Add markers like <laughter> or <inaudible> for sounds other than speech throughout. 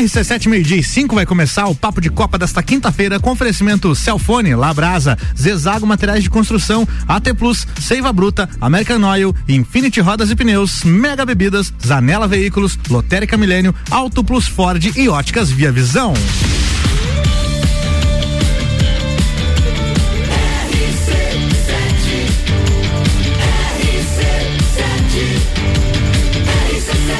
RC7 meio-dia e 5 vai começar o papo de Copa desta quinta-feira com oferecimento Celfone, Labrasa, Zezago Materiais de Construção, AT Plus, Seiva Bruta, American Oil, Infinity Rodas e Pneus, Mega Bebidas, Zanela Veículos, Lotérica Milênio, Auto Plus Ford e Óticas Via Visão.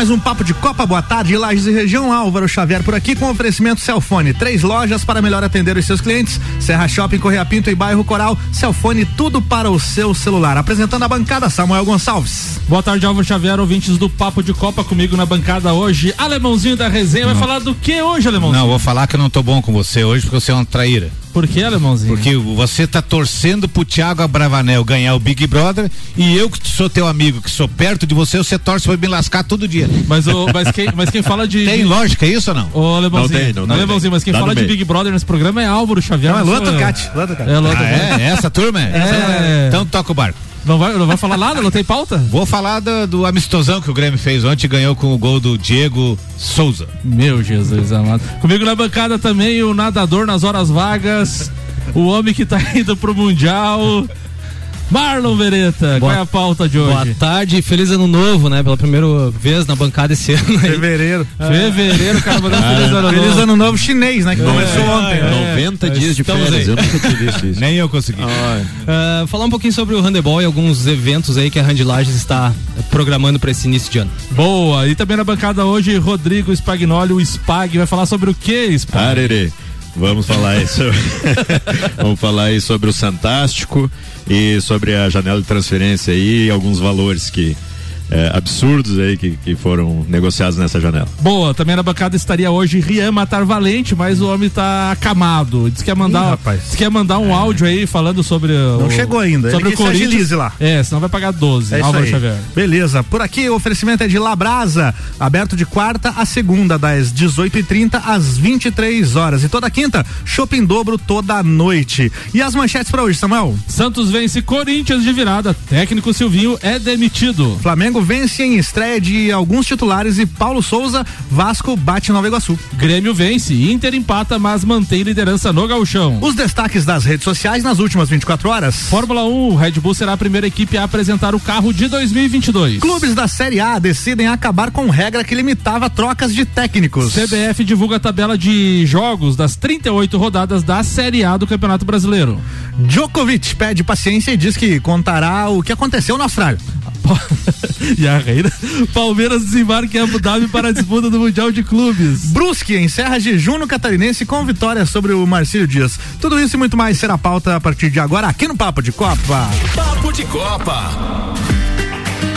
Mais um papo de Copa. Boa tarde, Lages e região. Álvaro Xavier por aqui com oferecimento Celfone. Três lojas para melhor atender os seus clientes. Serra Shopping, Correia Pinto e Bairro Coral. Celfone, tudo para o seu celular. Apresentando a bancada, Samuel Gonçalves. Boa tarde, Álvaro Xavier, ouvintes do Papo de Copa comigo na bancada hoje. Alemãozinho da resenha não. vai falar do que hoje, Alemãozinho? Não, vou falar que eu não tô bom com você hoje porque você é uma traíra. Por que, alemãozinho? Porque você tá torcendo pro Thiago Abravanel ganhar o Big Brother e eu que sou teu amigo, que sou perto de você, você torce pra me lascar todo dia. Mas, o, mas, quem, mas quem fala de. <laughs> Tem lógica isso ou não? Ô, alemãozinho. Não tem, não, não alemãozinho, mas quem fala de Big Brother nesse programa é Álvaro Xavier. Não, é Lua Tocati. É, Lua ah, é? Essa turma? É. é. Então toca o barco. Não vai, não vai falar nada? Não tem pauta? Vou falar do, do amistosão que o Grêmio fez ontem e ganhou com o gol do Diego Souza. Meu Jesus amado. Comigo na bancada também o nadador nas horas vagas, o homem que tá <laughs> indo pro Mundial. Marlon Vereta, boa, qual é a pauta de hoje? Boa tarde, feliz ano novo, né? Pela primeira vez na bancada esse ano. Aí. Fevereiro. É. Fevereiro, cara, mandando feliz ano novo. Feliz ano novo chinês, né? Que é. começou ontem. É. 90 dias de férias, aí. eu nunca visto isso. <laughs> Nem eu consegui. Uh, falar um pouquinho sobre o handebol e alguns eventos aí que a Randilages está programando para esse início de ano. Boa, e também na bancada hoje, Rodrigo Spagnoli, o Spag, vai falar sobre o que, Spag? Arerê. Vamos falar aí sobre, <laughs> vamos falar aí sobre o Santástico e sobre a janela de transferência e alguns valores que é, absurdos aí que, que foram negociados nessa janela. Boa, também na bancada estaria hoje Rian Matar Valente, mas o homem está acamado. Diz que ia mandar, Ih, diz que ia mandar um é. áudio aí falando sobre. Não o, chegou ainda. Sobre Ele o Corinthians. lá. É, senão vai pagar 12. É Álvaro Xavier. Beleza. Por aqui o oferecimento é de Labrasa, aberto de quarta a segunda, das 18h30 às 23 horas. E toda quinta, shopping dobro toda noite. E as manchetes para hoje, Samuel? Santos vence Corinthians de virada. Técnico Silvinho é demitido. Flamengo vence em estreia de alguns titulares e Paulo Souza, Vasco bate Nova Iguaçu. Grêmio vence, Inter empata, mas mantém liderança no gauchão. Os destaques das redes sociais nas últimas 24 horas. Fórmula 1, Red Bull será a primeira equipe a apresentar o carro de 2022. Clubes da Série A decidem acabar com regra que limitava trocas de técnicos. CBF divulga a tabela de jogos das 38 rodadas da Série A do Campeonato Brasileiro. Djokovic pede paciência e diz que contará o que aconteceu na Austrália. <laughs> e a reina. Palmeiras desembarca em Abu Dhabi para a disputa do Mundial de Clubes. Brusque encerra jejum no Catarinense com vitória sobre o Marcílio Dias. Tudo isso e muito mais será pauta a partir de agora aqui no Papo de Copa. Papo de Copa.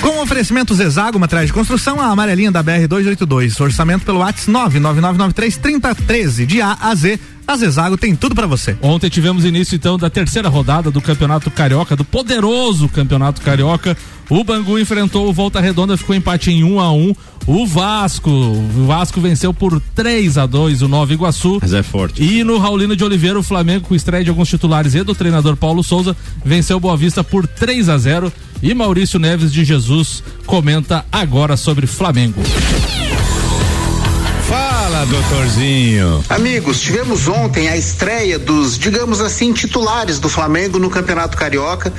Com oferecimento Zezago, materiais de construção, a amarelinha da BR 282. Orçamento pelo WhatsApp 99993 3013 de A a Z a Zezago tem tudo para você. Ontem tivemos início então da terceira rodada do Campeonato Carioca, do poderoso Campeonato Carioca. O Bangu enfrentou o Volta Redonda, ficou empate em 1 um a 1 um. O Vasco, o Vasco venceu por 3 a 2 o Nova Iguaçu. Mas é forte. E no Raulino de Oliveira, o Flamengo, com estreia de alguns titulares e do treinador Paulo Souza, venceu o Boa Vista por 3 a 0 E Maurício Neves de Jesus comenta agora sobre Flamengo. Fala, doutorzinho. Amigos, tivemos ontem a estreia dos, digamos assim, titulares do Flamengo no Campeonato Carioca,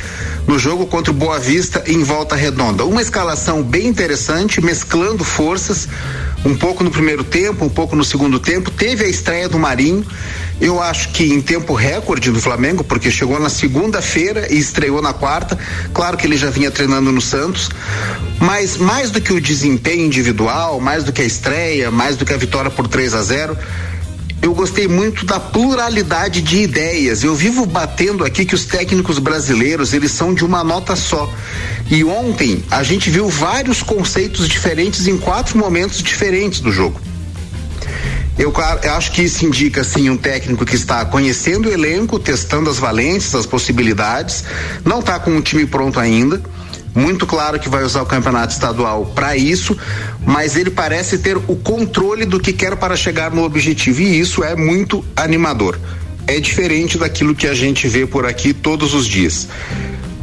no jogo contra o Boa Vista em Volta Redonda. Uma escalação bem interessante, mesclando forças, um pouco no primeiro tempo, um pouco no segundo tempo. Teve a estreia do Marinho. Eu acho que em tempo recorde do Flamengo, porque chegou na segunda-feira e estreou na quarta. Claro que ele já vinha treinando no Santos, mas mais do que o desempenho individual, mais do que a estreia, mais do que a vitória por 3 a 0, eu gostei muito da pluralidade de ideias. Eu vivo batendo aqui que os técnicos brasileiros, eles são de uma nota só. E ontem a gente viu vários conceitos diferentes em quatro momentos diferentes do jogo. Eu, eu acho que isso indica assim um técnico que está conhecendo o elenco, testando as valências, as possibilidades, não está com um time pronto ainda. Muito claro que vai usar o campeonato estadual para isso, mas ele parece ter o controle do que quer para chegar no objetivo e isso é muito animador. É diferente daquilo que a gente vê por aqui todos os dias.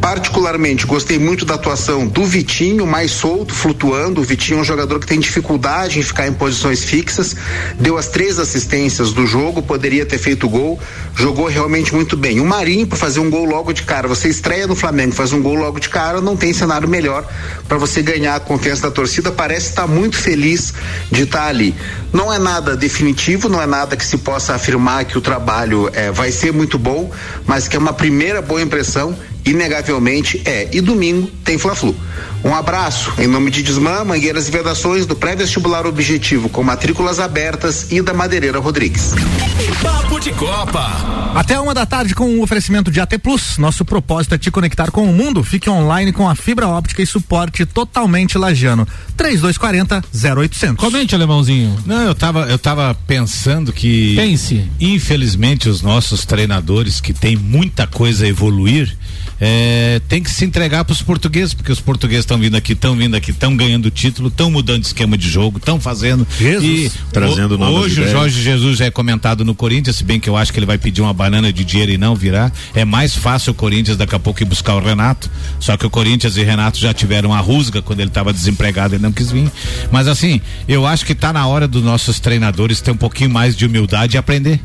Particularmente, gostei muito da atuação do Vitinho, mais solto, flutuando. O Vitinho é um jogador que tem dificuldade em ficar em posições fixas. Deu as três assistências do jogo, poderia ter feito gol. Jogou realmente muito bem. O Marinho, para fazer um gol logo de cara, você estreia no Flamengo, faz um gol logo de cara, não tem cenário melhor para você ganhar a confiança da torcida. Parece estar muito feliz de estar ali. Não é nada definitivo, não é nada que se possa afirmar que o trabalho eh, vai ser muito bom, mas que é uma primeira boa impressão inegavelmente é. E domingo tem Fla-Flu. Um abraço em nome de Desmã, Mangueiras e Vedações do pré-vestibular Objetivo com matrículas abertas e da Madeireira Rodrigues. Papo de Copa. Até uma da tarde com o oferecimento de AT Plus. Nosso propósito é te conectar com o mundo. Fique online com a fibra óptica e suporte totalmente lagiano. 3240 0800. Comente, alemãozinho. Não, eu tava, eu tava pensando que. Pense. Infelizmente, os nossos treinadores que têm muita coisa a evoluir. É, tem que se entregar para os portugueses, porque os portugueses estão vindo aqui, estão vindo aqui, estão ganhando título, estão mudando esquema de jogo, estão fazendo. Jesus. E Trazendo o, Hoje ideias. o Jorge Jesus já é comentado no Corinthians, se bem que eu acho que ele vai pedir uma banana de dinheiro e não virar. É mais fácil o Corinthians daqui a pouco ir buscar o Renato. Só que o Corinthians e Renato já tiveram a rusga quando ele estava desempregado e não quis vir. Mas assim, eu acho que está na hora dos nossos treinadores ter um pouquinho mais de humildade e aprender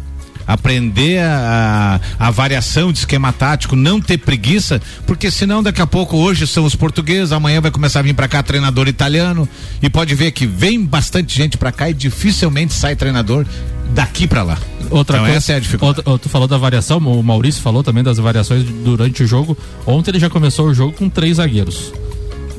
aprender a, a, variação de esquema tático, não ter preguiça, porque senão daqui a pouco hoje são os portugueses, amanhã vai começar a vir para cá treinador italiano e pode ver que vem bastante gente para cá e dificilmente sai treinador daqui para lá. Outra então coisa, essa é a dificuldade. outra- tu falou da variação, o Maurício falou também das variações durante o jogo. Ontem ele já começou o jogo com três zagueiros.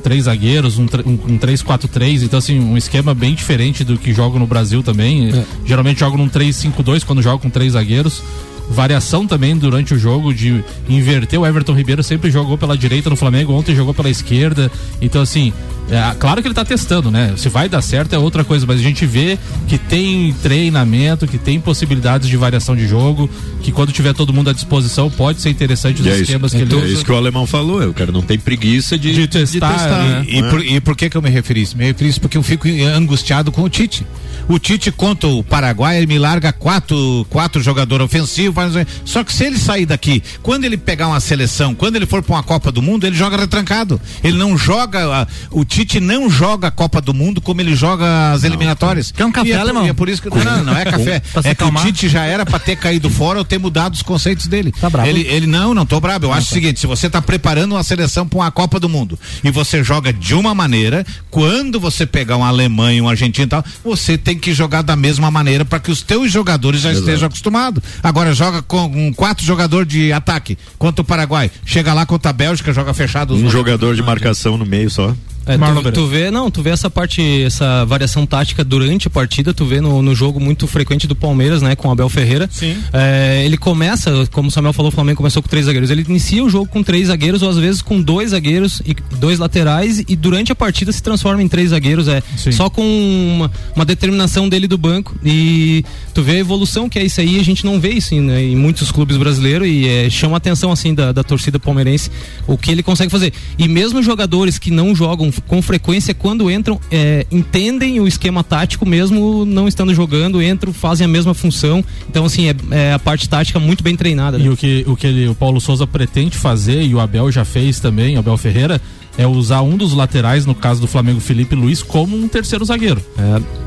Três zagueiros, um, um, um 3-4-3, então assim, um esquema bem diferente do que jogo no Brasil também. Geralmente jogo num 3-5-2 quando jogo com três zagueiros. Variação também durante o jogo de inverter. O Everton Ribeiro sempre jogou pela direita no Flamengo, ontem jogou pela esquerda. Então, assim, é, claro que ele tá testando, né? Se vai dar certo é outra coisa, mas a gente vê que tem treinamento, que tem possibilidades de variação de jogo, que quando tiver todo mundo à disposição pode ser interessante os E é isso, esquemas que ele é usa. isso que o alemão falou. O cara não tem preguiça de, De testar, né? E, por, e por que que eu me referi isso? Me referi isso porque eu fico angustiado com o Tite. O Tite contra o Paraguai, ele me larga quatro, quatro jogadores ofensivos. Faz- Só que se ele sair daqui, quando ele pegar uma seleção, quando ele for para uma Copa do Mundo, ele joga retrancado. Ele não joga, o Tite não joga a Copa do Mundo como ele joga as eliminatórias. Quer um café, e é, alemão? e é por isso que não, não, não é café. É que o? Tite já era para ter caído fora ou ter mudado os conceitos dele. Tá bravo? Ele, ele não, não tô bravo. Eu acho o seguinte: se você tá preparando uma seleção para uma Copa do Mundo e você joga de uma maneira, quando você pegar um Alemanha, um Argentina e tal, você tem que jogar da mesma maneira para que os teus jogadores já estejam acostumados. Agora joga com, com quatro jogadores de ataque contra o Paraguai. Chega lá contra a Bélgica, joga fechado um jogador de marcação no meio só. É, tu, tu vê, não, tu vê essa parte, essa variação tática durante a partida, tu vê no, no jogo muito frequente do Palmeiras, né, com o Abel Ferreira. Sim. É, ele começa, como o Samuel falou, o Flamengo começou com três zagueiros. Ele inicia o jogo com três zagueiros, ou às vezes com dois zagueiros e dois laterais, e durante a partida se transforma em três zagueiros, é Sim. só com uma, uma determinação dele do banco. E tu vê a evolução que é isso aí, a gente não vê isso em, né, em muitos clubes brasileiros e é, chama a atenção assim da, da torcida palmeirense o que ele consegue fazer. E mesmo jogadores que não jogam com frequência, quando entram, é, entendem o esquema tático, mesmo não estando jogando, entram, fazem a mesma função. Então, assim, é, é a parte tática muito bem treinada. né? E o que, o que ele- o Paulo Souza pretende fazer, e o Abel já fez também, o Abel Ferreira, é usar um dos laterais, no caso do Flamengo, Felipe Luiz, como um terceiro zagueiro.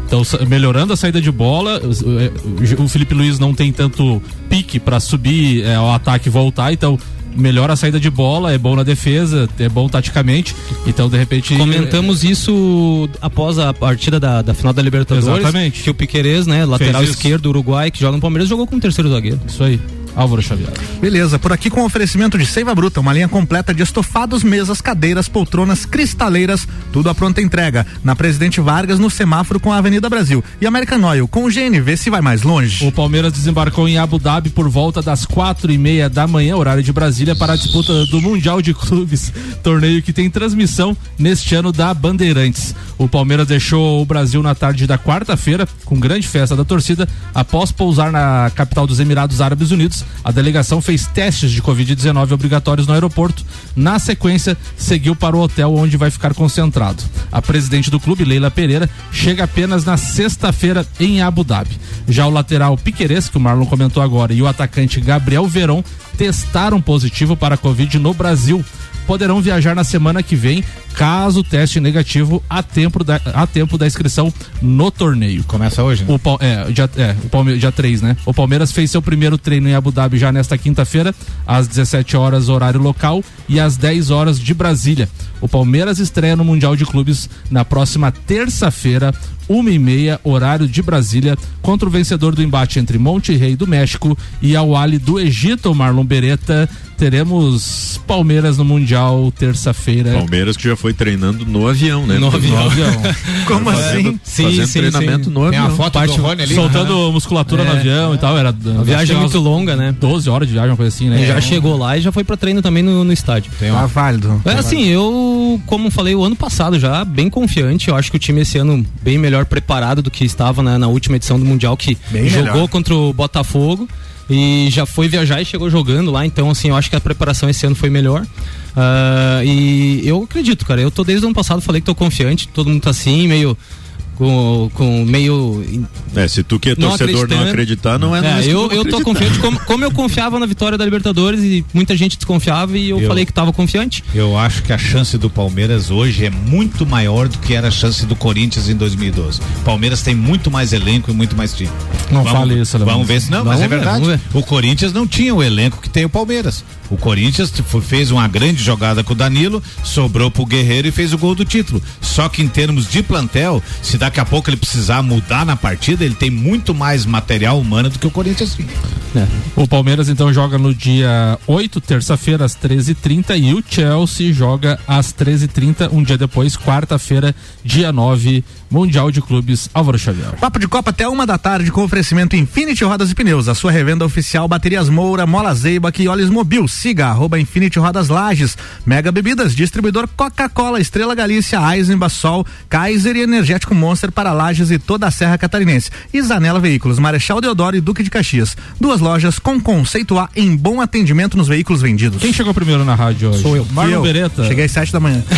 Então, sa- melhorando a saída de bola, é, o- o Felipe Luiz não tem tanto pique para subir é, ao ataque e voltar, então melhora a saída de bola, é bom na defesa, é bom taticamente. Então, de repente. Comentamos isso após a partida da, da final da Libertadores. Exatamente. Que o Piquerez, né, lateral isso. esquerdo, uruguai, que joga no Palmeiras, jogou como terceiro zagueiro. Isso aí. Álvaro Xavier. Beleza, por aqui com oferecimento de Seiva Bruta, uma linha completa de estofados, mesas, cadeiras, poltronas, cristaleiras, tudo à pronta entrega. Na Presidente Vargas, no semáforo com a Avenida Brasil. E American Oil, com o GNV se vai mais longe. O Palmeiras desembarcou em Abu Dhabi por volta das quatro e meia da manhã, horário de Brasília, para a disputa do Mundial de Clubes, torneio que tem transmissão neste ano da Bandeirantes. O Palmeiras deixou o Brasil na tarde da quarta-feira, com grande festa da torcida, após pousar na capital dos Emirados Árabes Unidos. A delegação fez testes de Covid-19 obrigatórios no aeroporto. Na sequência, seguiu para o hotel onde vai ficar concentrado. A presidente do clube, Leila Pereira, chega apenas na sexta-feira em Abu Dhabi. Já o lateral Piqueires, que o Marlon comentou agora, e o atacante Gabriel Veron testaram positivo para a Covid no Brasil. Poderão viajar na semana que vem, caso teste negativo a tempo da, a tempo da inscrição no torneio. Começa hoje, né? O, é, dia, é, o Palme- dia 3, né? O Palmeiras fez seu primeiro treino em Abu Dhabi já nesta quinta-feira, às 17 horas, horário local, e às 10 horas de Brasília. O Palmeiras estreia no Mundial de Clubes na próxima terça-feira, uma e meia, horário de Brasília, contra o vencedor do embate entre Monte Rei do México e Al Ahly do Egito, Marlon Beretta. Teremos Palmeiras no Mundial terça-feira. Palmeiras que já foi treinando no avião, né? No avião. <laughs> Como Fazendo, assim? Sim, fazendo sim, treinamento sim. no Tem avião. a foto Parte- do Rony ali. Soltando musculatura no É. avião e tal, era A viagem é muito longa, né? 12 horas de viagem, uma coisa assim, né? E já É. chegou lá e já foi pra treino também no, no estádio. Tem Tá uma válido. É assim, eu, como falei o ano passado já, bem confiante. Eu acho que o time esse ano bem melhor preparado do que estava na, na última edição do Mundial, que Bem jogou melhor. contra o Botafogo e já foi viajar e chegou jogando lá. Então, assim, eu acho que a preparação esse ano foi melhor. Ah, e eu acredito, cara. Eu tô desde o ano passado, falei que tô confiante. Todo mundo tá assim, meio. Com, com meio É, se tu que é Não torcedor não acreditando. acreditar, não é, não É, que eu, eu tô confiante, como, como eu confiava na vitória da Libertadores e muita gente desconfiava e eu, Eu- falei que tava confiante. Eu acho que a chance do Palmeiras hoje é muito maior do que era a chance do Corinthians em 2012. Palmeiras tem muito mais elenco e muito mais time. Não fale isso. Vamos ver se não, mas Vamos é ver, verdade. vamos O Corinthians não tinha o elenco que tem o Palmeiras. O Corinthians fez uma grande jogada com o Danilo, sobrou pro Guerreiro e fez o gol do título. Só que em termos de plantel, se daqui a pouco ele precisar mudar na partida, ele tem muito mais material humano do que o Corinthians tinha. O Palmeiras então joga no dia 8, terça-feira, às 13h30, e o Chelsea joga às 13h30, um dia depois, quarta-feira, dia 9, Mundial de Clubes Álvaro Xavier. Papo de Copa até uma da tarde com oferecimento Infinity Rodas e Pneus, a sua revenda oficial Baterias Moura, Mola Zeiba e Olhos Mobil. Siga arroba Infinity Rodas Lages. Mega Bebidas, distribuidor Coca-Cola, Estrela Galícia, Eisenbach, Sol, Kaiser e Energético Monster para Lages e toda a Serra Catarinense. E Zanela Veículos, Marechal Deodoro e Duque de Caxias. Duas lojas com conceito A em bom atendimento nos veículos vendidos. Quem chegou primeiro na rádio hoje? Sou eu. Marlon. Beretta. Cheguei às sete da manhã. <laughs>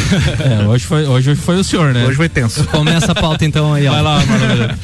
É, hoje foi, hoje foi o senhor, né? Hoje foi tenso. Começa a pauta então aí, ó. Vai lá, Beretta.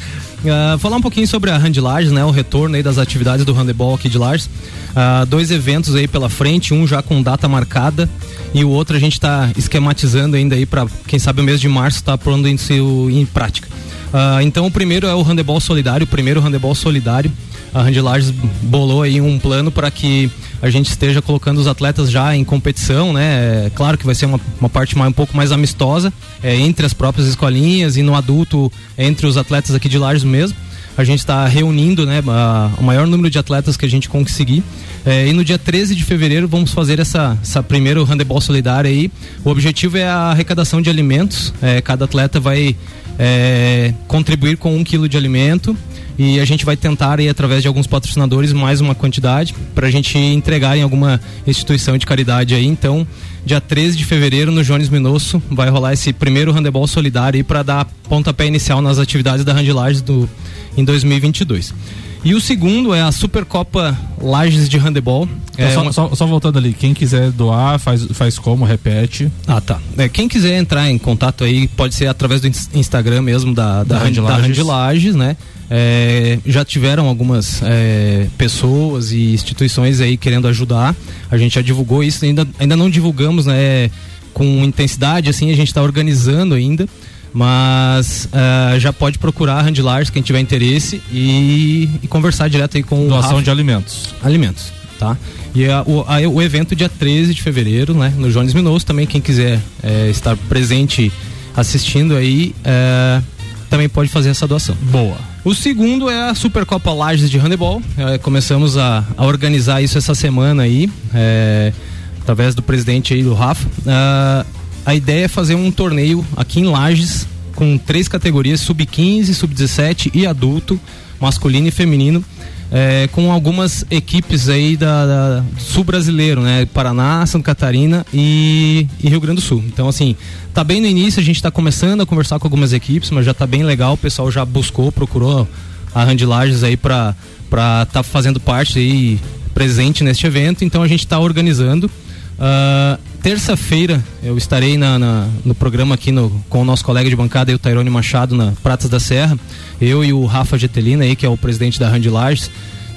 Ah, falar um pouquinho sobre a Hand Lages, né? O retorno aí das atividades do handebol aqui de Lages. Ah, dois eventos aí pela frente, um já com data marcada e o outro a gente está esquematizando ainda aí para quem sabe o mês de março tá pondo isso em prática. Ah, então o primeiro é o handebol solidário, o primeiro handebol solidário. A Lages bolou aí um plano para que a gente esteja colocando os atletas já em competição, né? É claro que vai ser uma, uma parte mais, um pouco mais amistosa é, entre as próprias escolinhas e no adulto entre os atletas aqui de Lages mesmo. A gente está reunindo né, a- o maior número de atletas que a gente conseguir. É, e no dia 13 de fevereiro vamos fazer essa, essa primeiro handebol solidário aí. O objetivo é a arrecadação de alimentos. É, cada atleta vai é, contribuir com um quilo de alimento e a gente vai tentar aí através de alguns patrocinadores mais uma quantidade para a gente entregar em alguma instituição de caridade aí. Então, dia 13 de fevereiro no Jones Minosso vai rolar esse primeiro handebol solidário para dar pontapé inicial nas atividades da Hand Lages do em 2022. E o segundo é a Supercopa Lages de Handebol. Então, É só, uma- só- só voltando ali, quem quiser doar, faz, faz como, repete. Ah, tá. É, quem quiser entrar em contato aí, pode ser através do ins- Instagram mesmo da, da, Da Hand- da. Hand Lages, né? É, já tiveram algumas é, pessoas e instituições aí querendo ajudar. A gente já divulgou isso, ainda, ainda não divulgamos, né? Com intensidade, assim, a gente está organizando ainda. Mas ah, já pode procurar a Hand Lages, quem tiver interesse, e, e conversar direto aí com o Doação Rafa de alimentos. alimentos, tá? E a- o, a- o evento dia 13 de fevereiro, né? No Jones Minoso, também quem quiser é, estar presente assistindo aí, é, também pode fazer essa doação. Boa. O segundo é a Supercopa Lages de Handebol. É, começamos a, a organizar isso essa semana aí, através do presidente aí do Rafa. Ah, a ideia é fazer um torneio aqui em Lages com três categorias: sub-15, sub-17 e adulto, masculino e feminino. é, com algumas equipes aí da, da sul brasileiro, né? Paraná, Santa Catarina e, e Rio Grande do Sul. Então, assim, tá bem no início, a gente tá começando a conversar com algumas equipes, mas já tá bem legal, o pessoal já buscou, procurou a Randy Lages aí pra estar tá fazendo parte aí, presente neste evento, então a gente tá organizando. Ah, Terça-feira eu estarei na, na- no programa aqui no- com o nosso colega de bancada, o Tairone Machado, na Pratas da Serra. Eu e o Rafa Getelina, aí, que é o presidente da Randy Lages.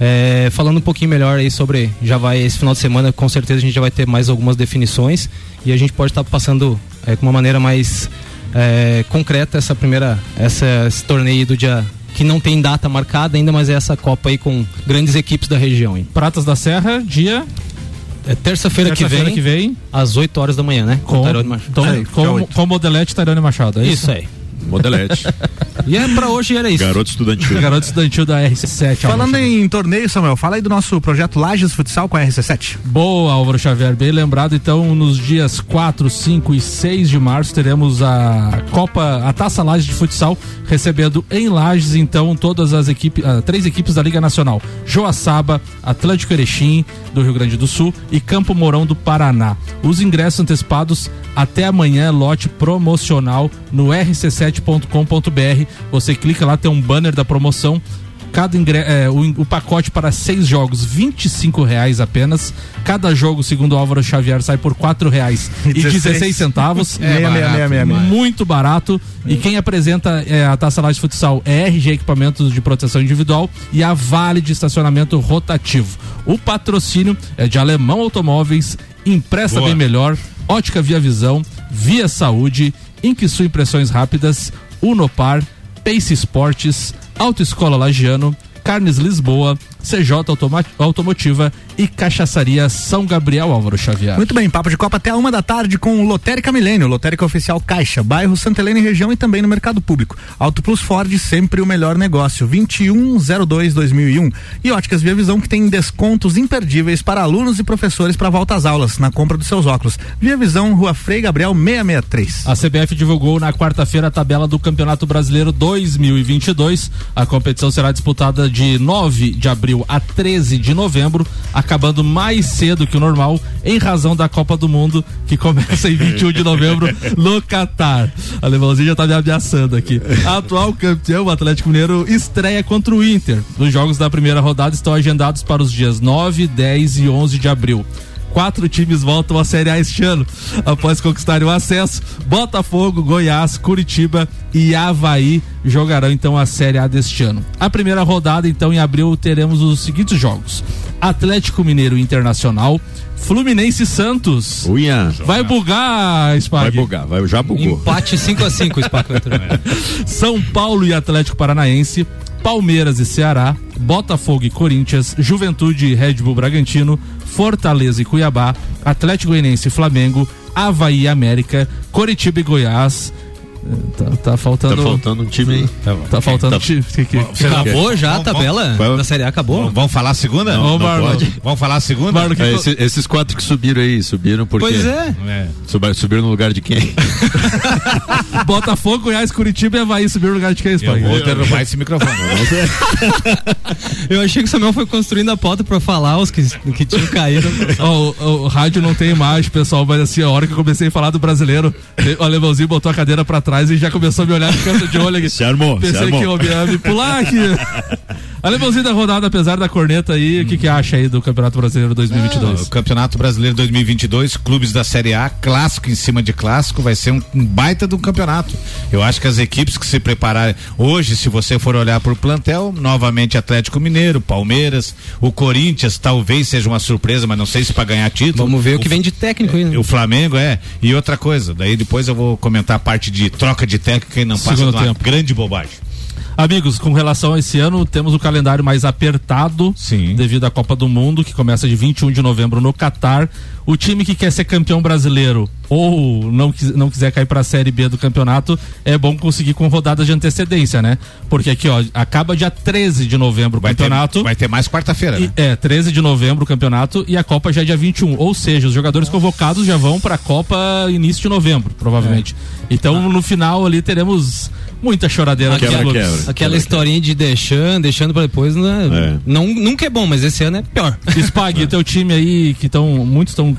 é, falando um pouquinho melhor aí sobre. Já vai esse final de semana, com certeza a gente já vai ter mais algumas definições e a gente pode estar passando é, com uma maneira mais é, concreta essa primeira. Essa, esse torneio do dia. Que não tem data marcada ainda, mas é essa Copa aí com grandes equipes da região. Hein? Pratas da Serra, dia. É terça-feira que, terça-feira vem, que vem. às 8 horas da manhã, né? Com, Machado. então, com, dia oito. com Modelete Tarone Machado. É isso? Isso aí. Modelete. <laughs> E é pra hoje era isso. Garoto estudantil. Garoto estudantil da RC7. Falando Álvaro em torneio, Samuel, fala aí do nosso projeto Lages Futsal com a RC7. Boa, Álvaro Xavier. Bem lembrado. Então, nos dias 4, 5 e 6 de março, teremos a Copa, a Taça Lages de Futsal, recebendo em Lages, então, todas as equipes, ah, três equipes da Liga Nacional: Joaçaba, Atlântico Erechim, do Rio Grande do Sul, e Campo Mourão do Paraná. Os ingressos antecipados até amanhã, lote promocional no rc7.com.br. Você clica lá, tem um banner da promoção. Cada ingre... é, o, o pacote para seis jogos, R$ reais apenas. Cada jogo, segundo o Álvaro Xavier, sai por R$ reais e 16 16 centavos. <laughs> É, meia, meia, meia, meia, meia. Muito barato. E quem apresenta é, a Taça Laje Futsal é RG Equipamentos de Proteção Individual e a Vale de Estacionamento Rotativo. O patrocínio é de Alemão Automóveis, Empresta Boa. Bem Melhor, Ótica Via Visão, Via Saúde, Inquisu Impressões Rápidas, Unopar, Pace Esportes, Autoescola Lagiano, Carnes Lisboa, CJ Automotiva e Cachaçaria São Gabriel Álvaro Xavier. Muito bem, papo de Copa até a uma da tarde com Lotérica Milênio, Lotérica Oficial Caixa, bairro Santa Helena e região e também no mercado público. Auto Plus Ford, sempre o melhor negócio, 2102-2001. E Óticas Via Visão, que tem descontos imperdíveis para alunos e professores para volta às aulas, na compra dos seus óculos. Via Visão, Rua Frei Gabriel 663. A CBF divulgou na quarta-feira a tabela do Campeonato Brasileiro 2022. A competição será disputada de 9 de abril a 13 de novembro, acabando mais cedo que o normal, em razão da Copa do Mundo, que começa em 21 de novembro <laughs> no Catar. A Alemãozinho já tá me ameaçando aqui. A atual campeão, o Atlético Mineiro, estreia contra o Inter. Os jogos da primeira rodada estão agendados para os dias 9, 10 e 11 de abril. Quatro times voltam à Série A este ano, após conquistarem o acesso. Botafogo, Goiás, Curitiba e Havaí jogarão então a Série A deste ano. A primeira rodada, então, em abril, teremos os seguintes jogos: Atlético Mineiro Internacional, Fluminense e Santos. Unha. Vai bugar, Vai Spag. bugar, vai, já bugou. Empate 5x5 o Spaco São Paulo e Atlético Paranaense, Palmeiras e Ceará, Botafogo e Corinthians, Juventude e Red Bull Bragantino, Fortaleza e Cuiabá, Atlético Goianiense e Flamengo, Havaí e América, Coritiba e Goiás. Tá, tá Tá faltando. faltando um time aí. Tá faltando. Tá- ti- que- que- Acabou já a tabela vamos- da Série A? Acabou? Vamos, vamos falar a segunda? Ô, Marlon. pode. Vamos falar a segunda? Marlon, que- É, esse- esses quatro que subiram aí, subiram porque. Pois é. É. Subi- Subiram no lugar de quem? <laughs> Botafogo, Goiás, Curitiba e Havaí subiram no lugar de quem, Eu Spag? vou derrubar esse microfone. <laughs> Eu achei que o Samuel foi construindo a pauta pra falar os que, que tinham caído. <laughs> Ó, o, o rádio não tem imagem, pessoal, mas assim, a hora que eu comecei a falar do brasileiro, o alemãozinho botou a cadeira pra trás e já começou a me olhar de canto de olho aqui. <laughs> Se armou, se Pensei armou. que eu ia me pular aqui. <laughs> Alemãozinho da rodada, apesar da corneta aí, o que que acha aí do Campeonato Brasileiro O 2022? Campeonato Brasileiro 2022, clubes da Série A, clássico em cima de clássico, vai ser um, um baita do campeonato. Eu acho que as equipes que se prepararem hoje, se você for olhar por plantel, novamente Atlético Mineiro, Palmeiras, o Corinthians talvez seja uma surpresa, mas não sei se para ganhar título. Vamos ver o que vem de técnico aí, né? O Flamengo é. E outra coisa, daí depois eu vou comentar a parte de troca de técnico que não passa Segundo de uma tempo. grande bobagem. Amigos, com relação a esse ano, temos o calendário mais apertado Sim. devido à Copa do Mundo, que começa de 21 de novembro no Catar. O time que quer ser campeão brasileiro ou não, não quiser cair para a Série B do campeonato, é bom conseguir com rodadas de antecedência, né? Porque aqui, ó, acaba dia 13 de novembro o Vai ter, campeonato. vai ter mais quarta-feira, né? é, 13 de novembro o campeonato e a Copa já é dia 21. Ou seja, os jogadores convocados já vão para a Copa início de novembro, provavelmente. Então, no final ali teremos muita choradeira dos Quebra, quebra. Aquela historinha de deixando, deixando pra depois, né? É. não, nunca é bom, mas esse ano é pior. <laughs> Spag, teu time aí, que estão. Muitos estão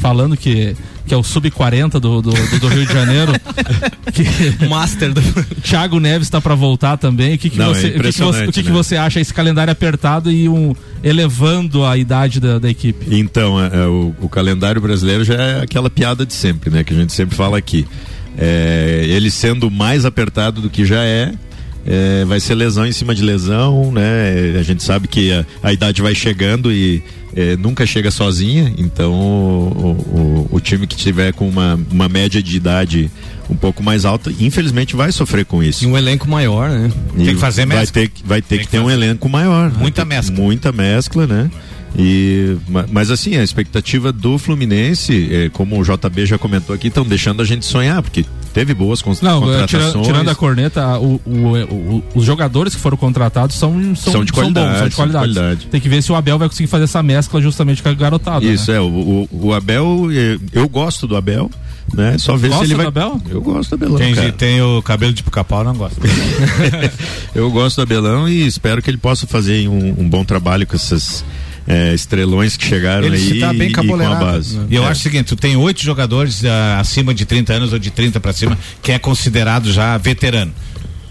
falando que, que é o sub-40 do, do, do- do Rio de Janeiro. <laughs> que Master do. <laughs> Thiago Neves está para voltar também. O que, que, Não, é você, o que, que, você, o que, que né? você acha esse calendário apertado e um elevando a idade da, da equipe? Então, é, é, o, o calendário brasileiro já é aquela piada de sempre, né? Que a gente sempre fala aqui. É, ele sendo mais apertado do que já é, é, vai ser lesão em cima de lesão, né? A gente sabe que a, a idade vai chegando e é, nunca chega sozinha, então o, o- o time que tiver com uma, uma média de idade um pouco mais alta, infelizmente vai sofrer com isso. E um elenco maior, né? E Tem que fazer vai mescla. ter, que- vai ter Tem que que ter um fazer. elenco maior. Muita Vai ter mescla. Muita mescla, né? E, ma- mas assim, a expectativa do Fluminense, eh, como o JB já comentou aqui, estão deixando a gente sonhar, porque teve boas cons- Não, eh, contratações. tirando, tirando a corneta, o- o- o- os jogadores que foram contratados são, são, São de bons, qualidade, são de são de qualidade. qualidade. Tem que ver se o Abel vai conseguir fazer essa mescla justamente com a garotada. Isso, né? é. O, o, o Abel, eh, eu gosto do Abel, né? Só ver se ele vai. do Abel? Eu gosto do Abelão. Quem cara. tem o cabelo de pica-pau não gosta. <laughs> Eu gosto do Abelão e espero que ele possa fazer um, um bom trabalho com essas eh, estrelões que chegaram Ele aí está bem e, e com a cabolerado. base. E eu É. acho o seguinte, tu tem oito jogadores ah, acima de 30 anos ou de 30 para cima, que é considerado já veterano.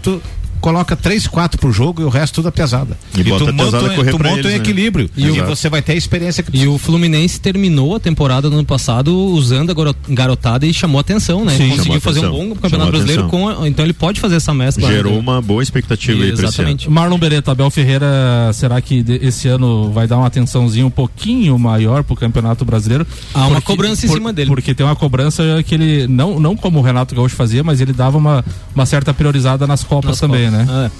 Tu coloca três, quatro pro jogo e o resto tudo é pesada. E bota tu monta, tu monta eles, um né? equilíbrio. E, Exato. você vai ter a experiência que tu E o Fluminense terminou a temporada do ano passado usando a garo- garotada e chamou atenção, né? Sim, Conseguiu fazer atenção. um bom Chamou campeonato brasileiro com. a- então ele pode fazer essa mescla. Gerou né? uma boa expectativa aí pra esse ano. Exatamente. Marlon Beretta, Abel Ferreira, será que esse ano vai dar uma atençãozinha um pouquinho maior pro Campeonato Brasileiro? Há uma cobrança em cima dele. Porque tem uma cobrança que ele, não, não como o Renato Gaúcho fazia, mas ele dava uma, uma certa priorizada nas Copas Nas também, Copas. Né? É.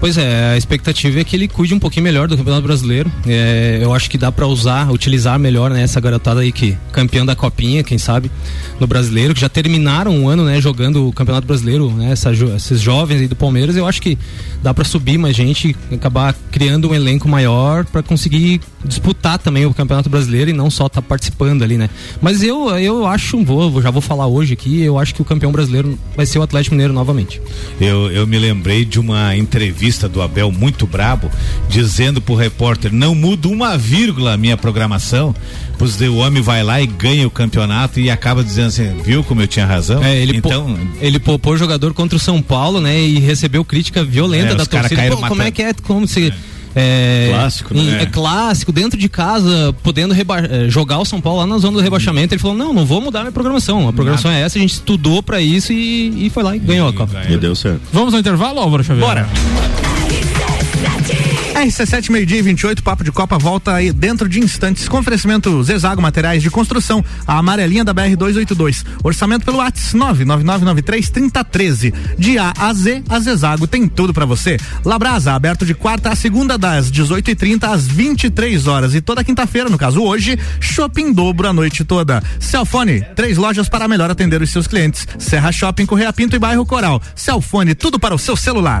Pois é, a expectativa é que ele cuide um pouquinho melhor do Campeonato Brasileiro. É, eu acho que dá pra usar, utilizar melhor né, essa garotada aí que campeã da Copinha, quem sabe, no Brasileiro, que já terminaram um ano, né, jogando o Campeonato Brasileiro, né, essa esses jovens aí do Palmeiras. Eu acho que dá pra subir mais gente, acabar criando um elenco maior pra conseguir disputar também o Campeonato Brasileiro e não só estar participando ali, né? Mas eu eu acho, já vou falar hoje aqui, eu acho que o campeão brasileiro vai ser o Atlético Mineiro novamente. Eu, eu me lembrei de uma entrevista do Abel muito brabo, dizendo pro repórter, não mudo uma vírgula a minha programação, pois o homem vai lá e ganha o campeonato e acaba dizendo assim, viu como eu tinha razão? É, ele, então, ele poupou o jogador contra o São Paulo, né? E recebeu crítica violenta É, da torcida. Pô, como é que é? Como se. É, Clássico, em- né? É clássico, dentro de casa, podendo reba- eh, jogar o São Paulo lá na zona do rebaixamento. Ele falou: não, não vou mudar minha programação. A programação é essa, a gente estudou pra isso e, e foi lá e ganhou a Copa. E deu certo. Vamos ao intervalo, Álvaro Xavier? Bora. RC7 meio-dia e 28, Papo de Copa volta aí dentro de instantes com oferecimento Zezago Materiais de Construção, a amarelinha da BR 282. Orçamento pelo WhatsApp 99993 3013. De A a Z, a Zezago tem tudo pra você. Labrasa, aberto de quarta a segunda das 18h30 às 23 horas e toda quinta-feira, no caso hoje, shopping dobro a noite toda. Celfone, três lojas para melhor atender os seus clientes. Serra Shopping, Correia Pinto e Bairro Coral. Celfone, tudo para o seu celular.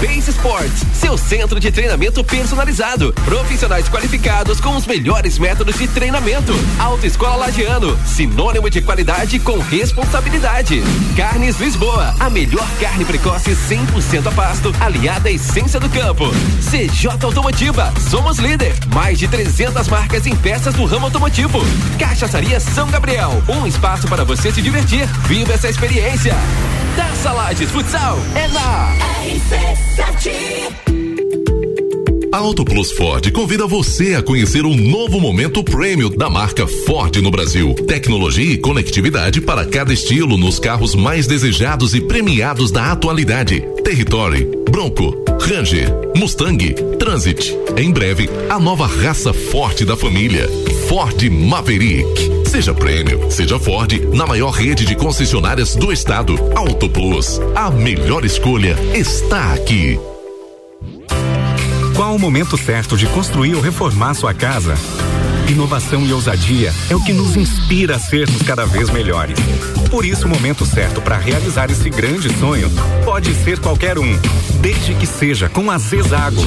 Base Sports, seu centro de treinamento personalizado. Profissionais qualificados com os melhores métodos de treinamento. Autoescola Lagiano, sinônimo de qualidade com responsabilidade. Carnes Lisboa, a melhor carne precoce 100% a pasto, aliada à essência do campo. CJ Automotiva, somos líder. Mais de 300 marcas em peças do ramo automotivo. Cachaçaria São Gabriel, um espaço para você se divertir. Viva essa experiência. Taça Lages Futsal é na A Auto Plus Ford convida você a conhecer o novo momento prêmio da marca Ford no Brasil. Tecnologia e conectividade para cada estilo nos carros mais desejados e premiados da atualidade. Territory, Bronco, Ranger, Mustang, Transit. Em breve, a nova raça forte da família. Ford Maverick. Seja prêmio, seja Ford, na maior rede de concessionárias do estado. Auto Plus. A melhor escolha está aqui. Qual o momento certo de construir ou reformar sua casa? Inovação e ousadia é o que nos inspira a sermos cada vez melhores. Por isso, o momento certo para realizar esse grande sonho pode ser qualquer um, desde que seja com a Zezago.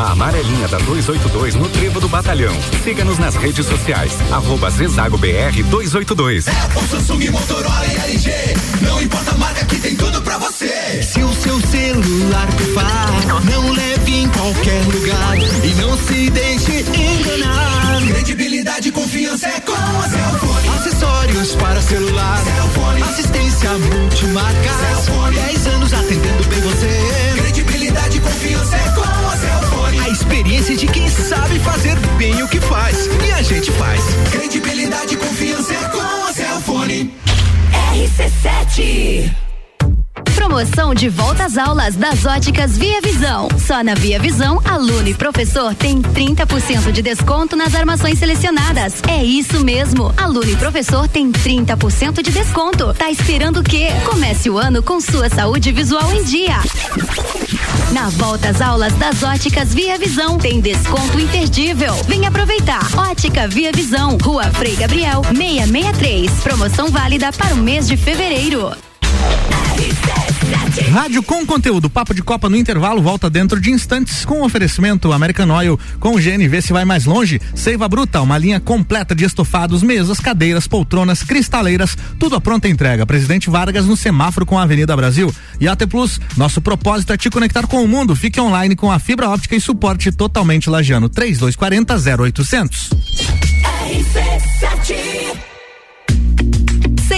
A amarelinha da 282 no Trevo do Batalhão. Siga-nos nas redes sociais. Arroba Zezago BR 282. Apple, Samsung, Motorola e LG. Não importa a marca que tem tudo pra você. Se o seu celular pifar, não leve em qualquer lugar e não se deixe enganar. Credibilidade e confiança é com a Cellfone. Acessórios para celular, Cellfone. assistência multimarcas. Cellfone. 10 anos atendendo bem você. Credibilidade e confiança é com. A experiência de quem sabe fazer bem o que faz. E a gente faz. Credibilidade e confiança é com a Cellfone. RC7 Promoção de volta às aulas das óticas Via Visão. Só na Via Visão, aluno e professor tem 30% de desconto nas armações selecionadas. É isso mesmo. Aluno e professor tem 30% de desconto. Tá esperando o quê? Comece o ano com sua saúde visual em dia. Na volta às aulas das óticas Via Visão, tem desconto imperdível. Vem aproveitar. Ótica Via Visão, Rua Frei Gabriel, 663. Promoção válida para o mês de fevereiro. Rádio com conteúdo, papo de Copa no intervalo, volta dentro de instantes com oferecimento American Oil com o GNV se vai mais longe. Seiva Bruta, uma linha completa de estofados, mesas, cadeiras, poltronas, cristaleiras, tudo à pronta entrega. Presidente Vargas no semáforo com a Avenida Brasil. E AT Plus, nosso propósito é te conectar com o mundo. Fique online com a fibra óptica e suporte totalmente lagiano. 3240 0800.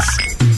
guys.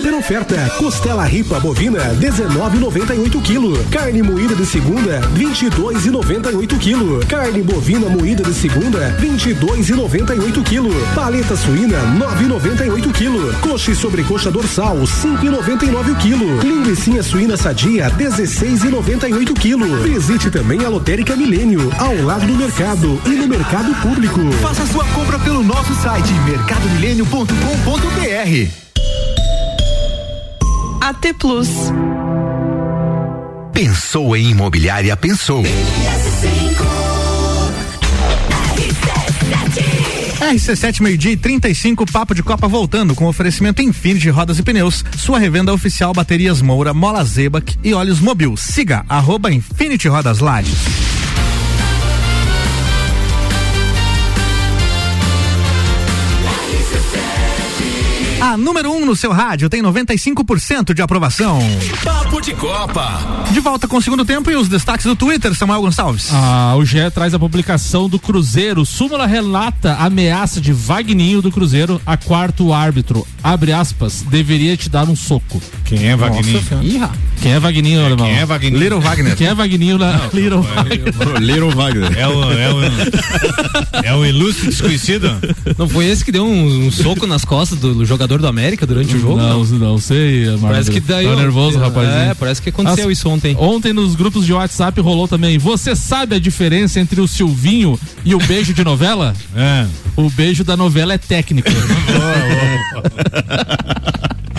Super oferta. Costela ripa bovina 19,98 kg. Carne moída de segunda 22,98 kg. Carne bovina moída de segunda 22,98 kg. Paleta suína 9,98 kg. Coxa e sobrecoxa dorsal 5,99 kg. Linguiça suína sadia 16,98 kg. Visite também a Lotérica Milênio ao lado do mercado e no mercado público. Faça sua compra pelo nosso site mercadomilênio.com.br. AT Plus. Pensou em imobiliária, pensou. RC5 RC7 RC7 meio-dia e 35, Papo de Copa voltando com oferecimento Infinity Rodas e Pneus. Sua revenda oficial Baterias Moura, Mola Zebac e Óleos Mobil. Siga arroba Infinity Rodas Lages. A número 1 um no seu rádio tem 95% de aprovação. Papo de Copa. De volta com o segundo tempo e os destaques do Twitter, Samuel Gonçalves. Ah, o GE traz a publicação do Cruzeiro. Súmula relata a ameaça de Vagninho do Cruzeiro a quarto árbitro. Abre aspas, deveria te dar um soco. Quem é Vagninho? Ih, Quem é Vagninho, alemão? Quem é Vagninho? Little Wagner. Quem é Vagninho na <laughs> Little Wagner? Little Wagner. É o, é o, é o ilustre desconhecido? Não foi esse que deu um, um soco nas costas do jogador do América durante o jogo? Não, não sei, Marcos. Parece que daí. Tá nervoso, rapazinho. É, parece que aconteceu As- isso ontem. Ontem nos grupos de WhatsApp rolou também. Você sabe a diferença entre o Silvinho e o beijo de novela? É. O beijo da novela é técnico. <laughs>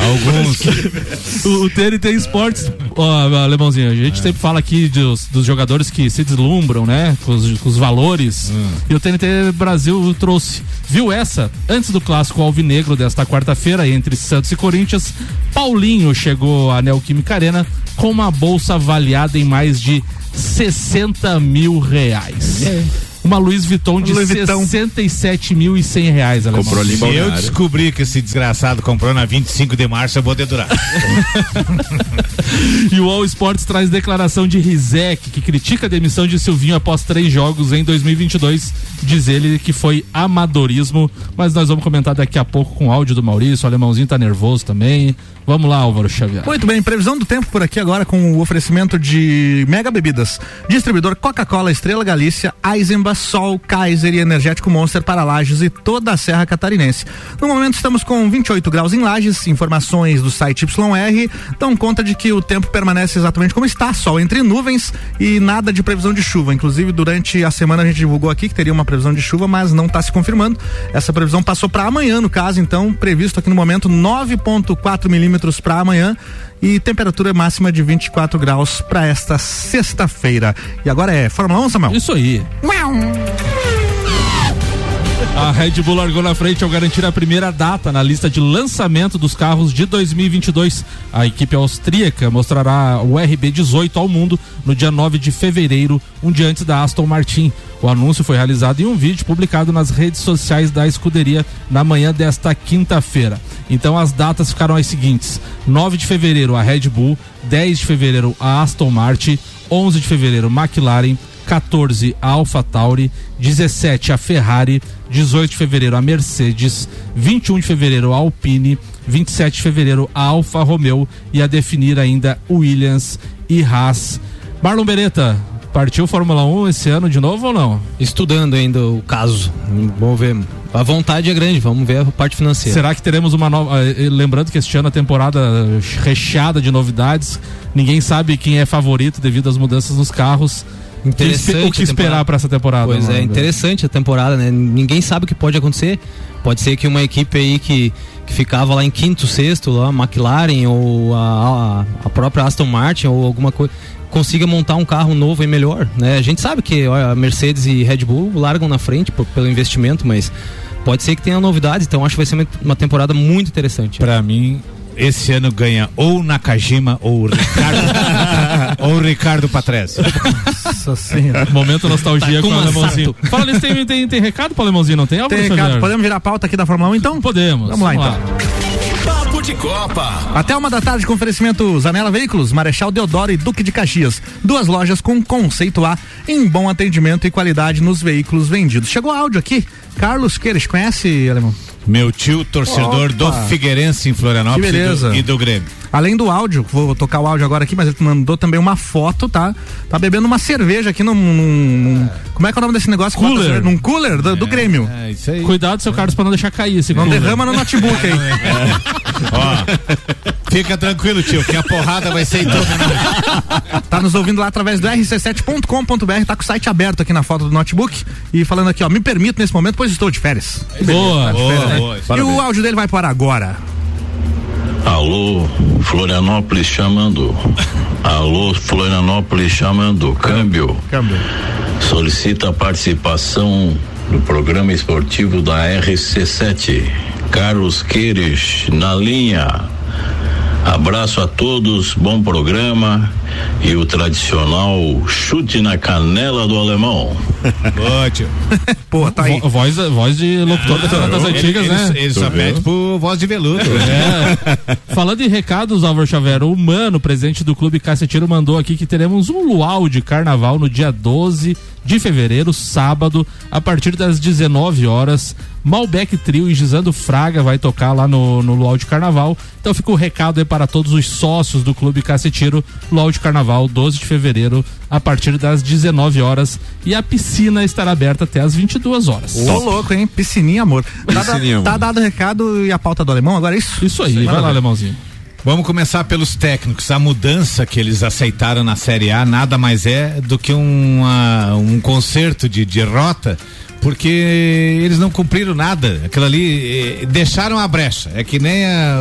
Alguns. <laughs> o, o TNT Esportes, ó, alemãozinho, a gente É. sempre fala aqui dos, dos jogadores que se deslumbram, né? Com os, com os valores. Hum. E o TNT Brasil trouxe. Viu essa? Antes do clássico alvinegro desta quarta-feira, entre Santos e Corinthians, Paulinho chegou à Neoquímica Arena com uma bolsa avaliada em mais de 60 mil reais. Uma Louis Vuitton de Louis Vuitton. 67.100 reais, alemão. Comprou ali Se eu descobrir que esse desgraçado comprou na 25 de março, eu vou dedurar. <laughs> E o All Sports traz declaração de Rizek, que critica a demissão de Silvinho após três jogos em 2022. Diz ele que foi amadorismo, mas nós vamos comentar daqui a pouco com o áudio do Maurício. O alemãozinho tá nervoso também. Vamos lá, Álvaro Xavier. Muito bem, previsão do tempo por aqui agora com o oferecimento de Mega Bebidas. Distribuidor Coca-Cola, Estrela Galícia, Sol, Kaiser e Energético Monster para Lages e toda a Serra Catarinense. No momento estamos com 28 graus em Lages, informações do site YR dão conta de que o tempo permanece exatamente como está, sol entre nuvens e nada de previsão de chuva. Inclusive, durante a semana a gente divulgou aqui que teria uma previsão de chuva, mas não está se confirmando. Essa previsão passou para amanhã, no caso, então, previsto aqui no momento 9,4 milímetros para amanhã e temperatura máxima de 24 graus para esta sexta-feira. E agora é Fórmula 1, Samuel? Isso aí. A Red Bull largou na frente ao garantir a primeira data na lista de lançamento dos carros de 2022. A equipe austríaca mostrará o RB18 ao mundo no dia 9 de fevereiro, um dia antes da Aston Martin. O anúncio foi realizado em um vídeo publicado nas redes sociais da escuderia na manhã desta quinta-feira. Então as datas ficaram as seguintes: 9 de fevereiro a Red Bull, 10 de fevereiro a Aston Martin, 11 de fevereiro McLaren, 14 a Alpha Tauri, 17 a Ferrari, 18 de fevereiro a Mercedes, 21 de fevereiro a Alpine, 27 de fevereiro a Alfa Romeo e a definir ainda Williams e Haas. Marlon Beretta, partiu Fórmula 1 esse ano de novo ou não? Estudando ainda o caso. Vamos ver. A vontade é grande, vamos ver a parte financeira. Será que teremos uma nova. eh, Lembrando que este ano a temporada recheada de novidades, ninguém sabe quem é favorito devido às mudanças nos carros. Interessante O que esperar para essa temporada? Pois é, interessante a temporada, né? Ninguém sabe o que pode acontecer. Pode ser que uma equipe aí que, que ficava lá em quinto, sexto, lá, a McLaren ou a, a, própria Aston Martin ou alguma coisa, consiga montar um carro novo e melhor, né? A gente sabe que olha, a Mercedes e Red Bull largam na frente por- pelo investimento, mas pode ser que tenha novidades, então acho que vai ser uma, temporada muito interessante. Pra mim, esse ano ganha ou Nakajima ou o Ricardo <laughs> ou o Ricardo Patrese. Nossa senhora. <laughs> Momento nostalgia Tá com o alemãozinho. Fala nisso, tem, tem, tem recado pro alemãozinho, não tem? Tem recado, podemos virar a pauta aqui da Fórmula 1 então? Podemos. Vamos lá então. Papo de Copa. Até uma da tarde com oferecimento Zanela Veículos, Marechal Deodoro e Duque de Caxias. Duas lojas com conceito A em bom atendimento e qualidade nos veículos vendidos. Chegou áudio aqui. Carlos Queires, conhece, Alemão? Meu tio, torcedor Opa. do Figueirense em Florianópolis e do, e do Grêmio. Além do áudio, vou tocar o áudio agora aqui, mas ele mandou também uma foto, tá? Tá bebendo uma cerveja aqui num. num- num- como é que é o nome desse negócio? Cooler. Num cooler do, do Grêmio. É isso aí. Cuidado, seu Carlos, pra não deixar cair esse Não cooler. derrama no notebook aí. Ó, fica tranquilo, tio, que a porrada vai ser em todo Tá nos ouvindo lá através do rc7.com.br, tá com o site aberto aqui na foto do notebook. E falando aqui, ó, me permito nesse momento, pois estou de férias. Boa. Boa, boa. E o áudio dele vai para agora. Alô, Florianópolis chamando. Alô, Florianópolis chamando. Câmbio. Câmbio. Solicita a participação do programa esportivo da RC7. Carlos Queires na linha. Abraço a todos, bom programa e o tradicional chute na canela do alemão. <laughs> Ótimo. Pô, tá aí. Vo- Voz, voz de locutor da- das antigas, ele, né? Ele, ele só viu? pede por voz de veludo. É. Falando em recados, Álvaro Xavier, o Mano, presidente do Clube Cacetiro, mandou aqui que teremos um luau de carnaval no dia 12 de fevereiro, sábado, a partir das 19 horas. Malbec Trio e Gisando Fraga vai tocar lá no, no luau de carnaval. Então fica o recado aí para todos os sócios do Clube Cacetiro, luau de carnaval, 12 de fevereiro, a partir das 19 horas. E a piscina estará aberta até as 22 horas. Ô, louco, hein? Piscininha, amor. Tá, Piscininha, amor. tá dado o recado e a pauta do alemão, agora é isso? Isso aí, vai lá, alemãozinho. Vamos começar pelos técnicos. A mudança que eles aceitaram na Série A nada mais é do que uma, um conserto de, de rota, porque eles não cumpriram nada. Aquilo ali eh, deixaram a brecha. É que nem a,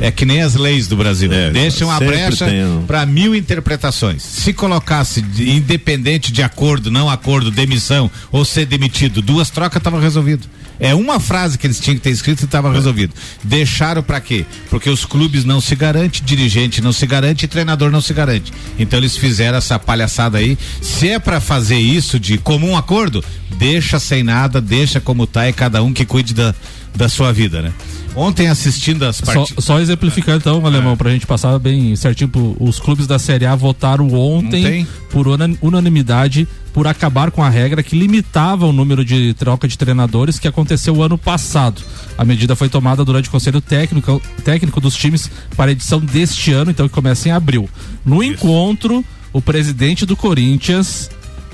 é que nem as leis do Brasil. Deixam a brecha para mil interpretações. Se colocasse de- independente de acordo, não acordo, demissão ou ser demitido, duas trocas estava resolvido. É uma frase que eles tinham que ter escrito e estava resolvido. Deixaram para quê? Porque os clubes não se garantem, dirigente não se garante e treinador não se garante. Então eles fizeram essa palhaçada aí. Se é para fazer isso de comum acordo, deixa sem nada, deixa como tá e cada um que cuide da, da sua vida, né? Ontem assistindo as Só, partidas. só exemplificar então, alemão, pra gente passar bem certinho, os clubes da Série A votaram ontem Ontem. por una- unanimidade por acabar com a regra que limitava o número de troca de treinadores que aconteceu o ano passado. A medida foi tomada durante o conselho técnico, técnico dos times para a edição deste ano, então que começa em abril. No encontro, o presidente do Corinthians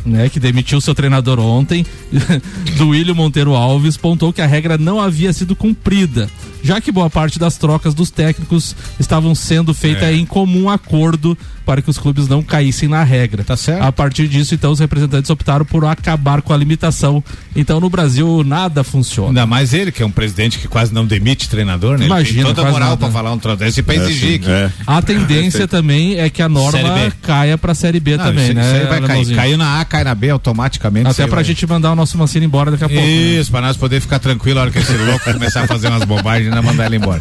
né, que demitiu seu treinador ontem, <laughs> do William Monteiro Alves, pontou que a regra não havia sido cumprida, já que boa parte das trocas dos técnicos estavam sendo feitas É. em comum acordo para que os clubes não caíssem na regra. Tá certo. A partir disso, então, os representantes optaram por acabar com a limitação. Então, no Brasil, nada funciona. Ainda mais ele, que é um presidente que quase não demite treinador, né? Ele Imagina, tem toda a moral pra falar um troço desse e pra É, exigir sim, que. é. A tendência também é que a norma caia pra Série B Não, também, isso, né? isso aí vai cair. Caiu na A, cai na B automaticamente. Até pra vai- gente mandar o nosso Mancini embora daqui a pouco. né? Isso, pra nós poder ficar tranquilo na hora que esse louco começar a fazer umas bobagens e não mandar ele embora.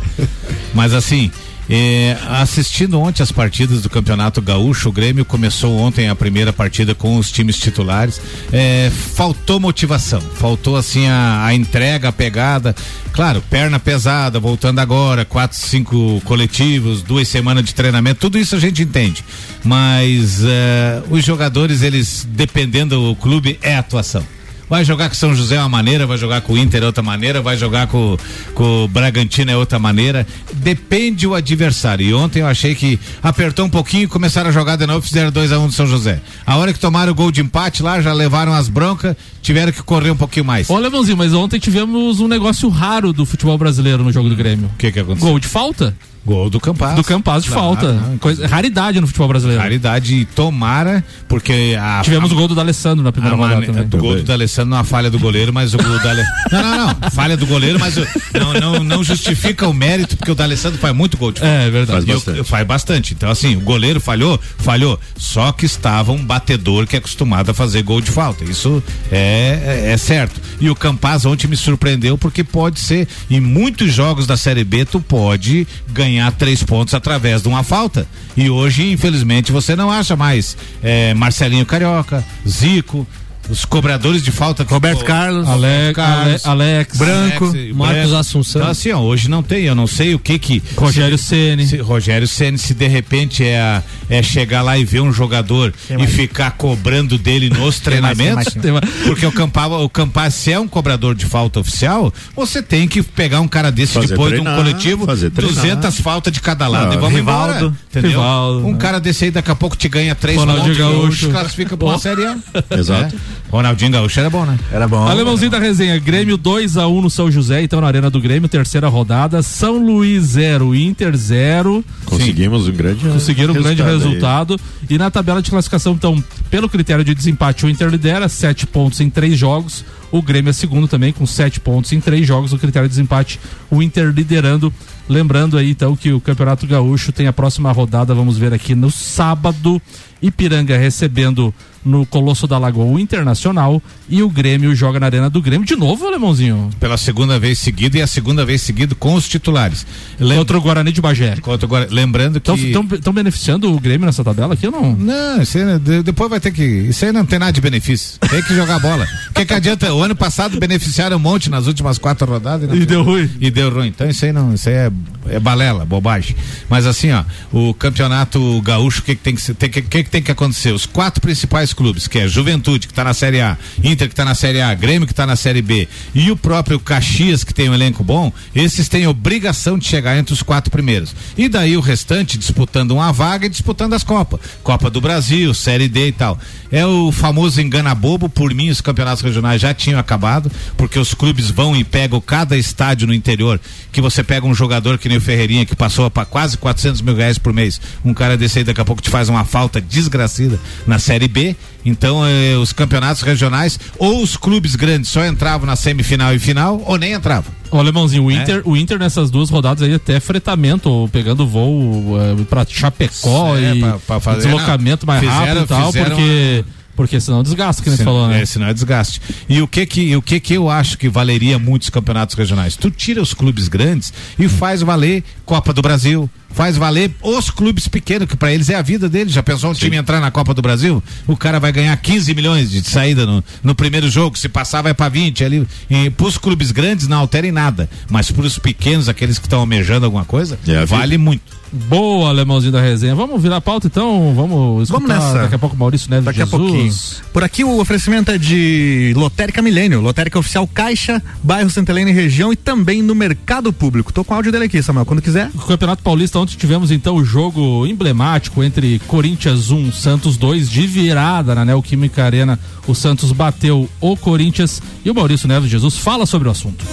Mas assim, eh, assistindo ontem as partidas do Campeonato Gaúcho, o Grêmio começou ontem a primeira partida com os times titulares. Eh, faltou motivação, faltou assim a, a entrega, a pegada. Claro, perna pesada, voltando agora, quatro, cinco coletivos, duas semanas de treinamento, tudo isso a gente entende. Mas eh, os jogadores, eles, dependendo do clube, é atuação. Vai jogar com São José é uma maneira, vai jogar com o Inter é outra maneira, vai jogar com, com o Bragantino é outra maneira. Depende o adversário. E ontem eu achei que apertou um pouquinho e começaram a jogar de novo, fizeram 2 a 1 um do São José. A hora que tomaram o gol de empate lá, já levaram as broncas, tiveram que correr um pouquinho mais. Ô, Alemãozinho, mas ontem tivemos um negócio raro do futebol brasileiro no jogo do Grêmio. O que que aconteceu? Gol de falta? Gol do Campaz. Do Campaz de falta. não, Coisa, raridade no futebol brasileiro. Raridade e tomara, porque a. Tivemos a, o gol do D'Alessandro na primeira rodada também. do gol do D'Alessandro não a falha do goleiro, mas o gol do Ale... <laughs> Não, não, não. Falha do goleiro, mas o- não, não, não justifica o mérito, porque o D'Alessandro faz muito gol de falta. É, verdade. Faz o- bastante. faz bastante. Então, assim, o goleiro falhou, falhou. Só que estava um batedor que é acostumado a fazer gol de falta. Isso é, é, é certo. E o Campaz ontem me surpreendeu porque pode ser, em muitos jogos da Série B, tu pode ganhar três pontos através de uma falta. E hoje, infelizmente, você não acha mais é, Marcelinho Carioca, Zico. Os cobradores de falta. Roberto Carlos, Ale- Ale- Alex, Branco, Alex, Marcos Branco. Assunção. Então, assim, ó, hoje não tem, eu não sei o que que. Rogério Ceni. Rogério Ceni, se de repente é, a- é chegar lá e ver um jogador e ficar cobrando dele nos Tem mais, tem treinamentos. mais, tem mais. Porque o Campaz, o Campaz, se é um cobrador de falta oficial, você tem que pegar um cara desse Fazer depois de treinar, um coletivo, fazer treinar. 200 faltas de cada lado Não, e vamos Rivaldo, embora. Entendeu? Rivaldo, um né? cara desse aí daqui a pouco te ganha três pontos Gaúcho. e classifica pra uma série A. Exato. É. Ronaldinho Gaúcho era bom, né? Era bom. Alemãozinho da resenha, Grêmio 2x1 no São José, então na Arena do Grêmio, terceira rodada. São Luís 0, Inter 0. Conseguimos um grande Conseguiram um grande aí. resultado. E na tabela de classificação, então, pelo critério de desempate, o Inter lidera, sete pontos em três jogos. O Grêmio é segundo também, com sete pontos em três jogos. O critério de desempate, o Inter liderando. Lembrando aí, então, que o Campeonato Gaúcho tem a próxima rodada, vamos ver aqui no sábado. Ipiranga recebendo no Colosso da Lagoa Internacional e o Grêmio joga na Arena do Grêmio de novo, alemãozinho. Pela segunda vez seguida e a segunda vez seguida com os titulares. Contra o Guarani de Bagé. Contra o Guarani. Lembrando que. Estão beneficiando o Grêmio nessa tabela aqui ou não? Não, isso aí, de- depois vai ter que. Isso aí não tem nada de benefício. Tem que jogar bola. O que, que adianta? O ano passado beneficiaram um monte nas últimas quatro rodadas. E tem- deu ruim. E deu ruim. Então isso aí não. Isso aí é, é balela, bobagem. Mas assim, ó, o campeonato gaúcho, o que, que tem que ser- tem que, que, que tem que acontecer? Os quatro principais clubes, que é Juventude, que está na Série A, Inter, que está na Série A, Grêmio, que está na Série B, e o próprio Caxias, que tem um elenco bom, esses têm obrigação de chegar entre os quatro primeiros. E daí o restante disputando uma vaga e disputando as Copas. Copa do Brasil, Série D e tal. É o famoso engana bobo, por mim os campeonatos regionais já tinham acabado, porque os clubes vão e pegam cada estádio no interior, que você pega um jogador que nem o Ferreirinha, que passou para quase 400 mil reais por mês, um cara desse aí daqui a pouco te faz uma falta desgracida na Série B, então eh, os campeonatos regionais, ou os clubes grandes só entravam na semifinal e final, ou nem entravam. Ô, Alemãozinho, o É. Inter, o Inter nessas duas rodadas aí até fretamento, ou pegando voo uh, pra Chapecó É, e pra- pra fazer- deslocamento não, mais fizeram- rápido e tal, porque, porque senão desgasta, que nem falou, né? É, senão é desgaste. E o que que, o que que eu acho que valeria muito os campeonatos regionais? Tu tira os clubes grandes e faz valer Copa do Brasil, faz valer os clubes pequenos, que para eles é a vida deles. Já pensou um time entrar na Copa do Brasil? O cara vai ganhar 15 milhões de saída no, no primeiro jogo, se passar vai para 20 ali. E pros clubes grandes não altera em nada, mas pros pequenos, aqueles que estão almejando alguma coisa, É a vida. vale muito. Boa, Alemãozinho da resenha. Vamos virar a pauta então? Vamos escutar Vamos nessa. daqui a pouco Maurício Neves Daqui a Jesus. pouquinho. Por aqui o oferecimento é de Lotérica Milênio, Lotérica Oficial Caixa, bairro Santa Helena e região e também no mercado público. Tô com o áudio dele aqui, Samuel, quando quiser. No Campeonato Paulista, ontem tivemos então o jogo emblemático entre Corinthians 1, Santos 2, de virada na Neoquímica Arena. O Santos bateu o Corinthians e o Maurício Neves Jesus fala sobre o assunto.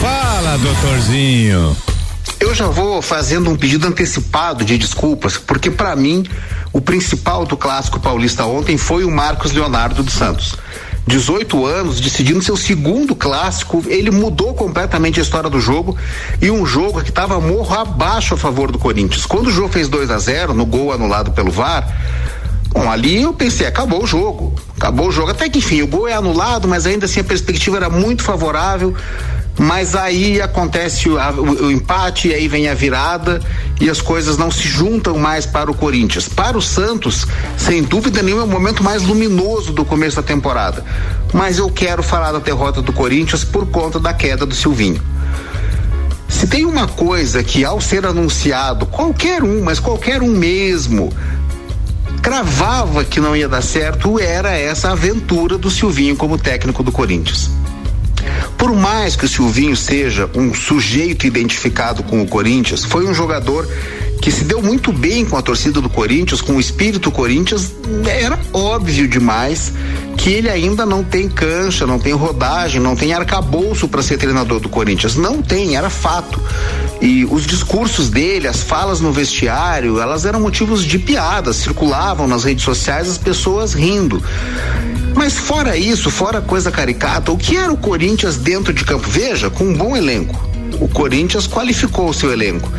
Fala, doutorzinho. Eu já vou fazendo um pedido antecipado de desculpas, porque para mim o principal do clássico paulista ontem foi o Marcos Leonardo dos Santos. 18 anos, decidindo seu segundo clássico, ele mudou completamente a história do jogo e um jogo que estava morro abaixo a favor do Corinthians. Quando o jogo fez 2 a 0 no gol anulado pelo VAR, Bom, ali eu pensei, acabou o jogo. Acabou o jogo. Até que enfim, o gol é anulado, mas ainda assim a perspectiva era muito favorável. Mas aí acontece o, o- o empate, e aí vem a virada e as coisas não se juntam mais para o Corinthians. Para o Santos, sem dúvida nenhuma, é o momento mais luminoso do começo da temporada. Mas eu quero falar da derrota do Corinthians por conta da queda do Silvinho. Se tem uma coisa que ao ser anunciado, qualquer um, mas qualquer um mesmo, cravava que não ia dar certo era essa aventura do Silvinho como técnico do Corinthians. Por mais que o Silvinho seja um sujeito identificado com o Corinthians, foi um jogador que se deu muito bem com a torcida do Corinthians, com o espírito Corinthians, era óbvio demais que ele ainda não tem cancha, não tem rodagem, não tem arcabouço para ser treinador do Corinthians. Não tem, era fato. E os discursos dele, as falas no vestiário, elas eram motivos de piada, circulavam nas redes sociais as pessoas rindo. Mas fora isso, fora coisa caricata, o que era o Corinthians dentro de campo? Veja, com um bom elenco. O Corinthians qualificou o seu elenco.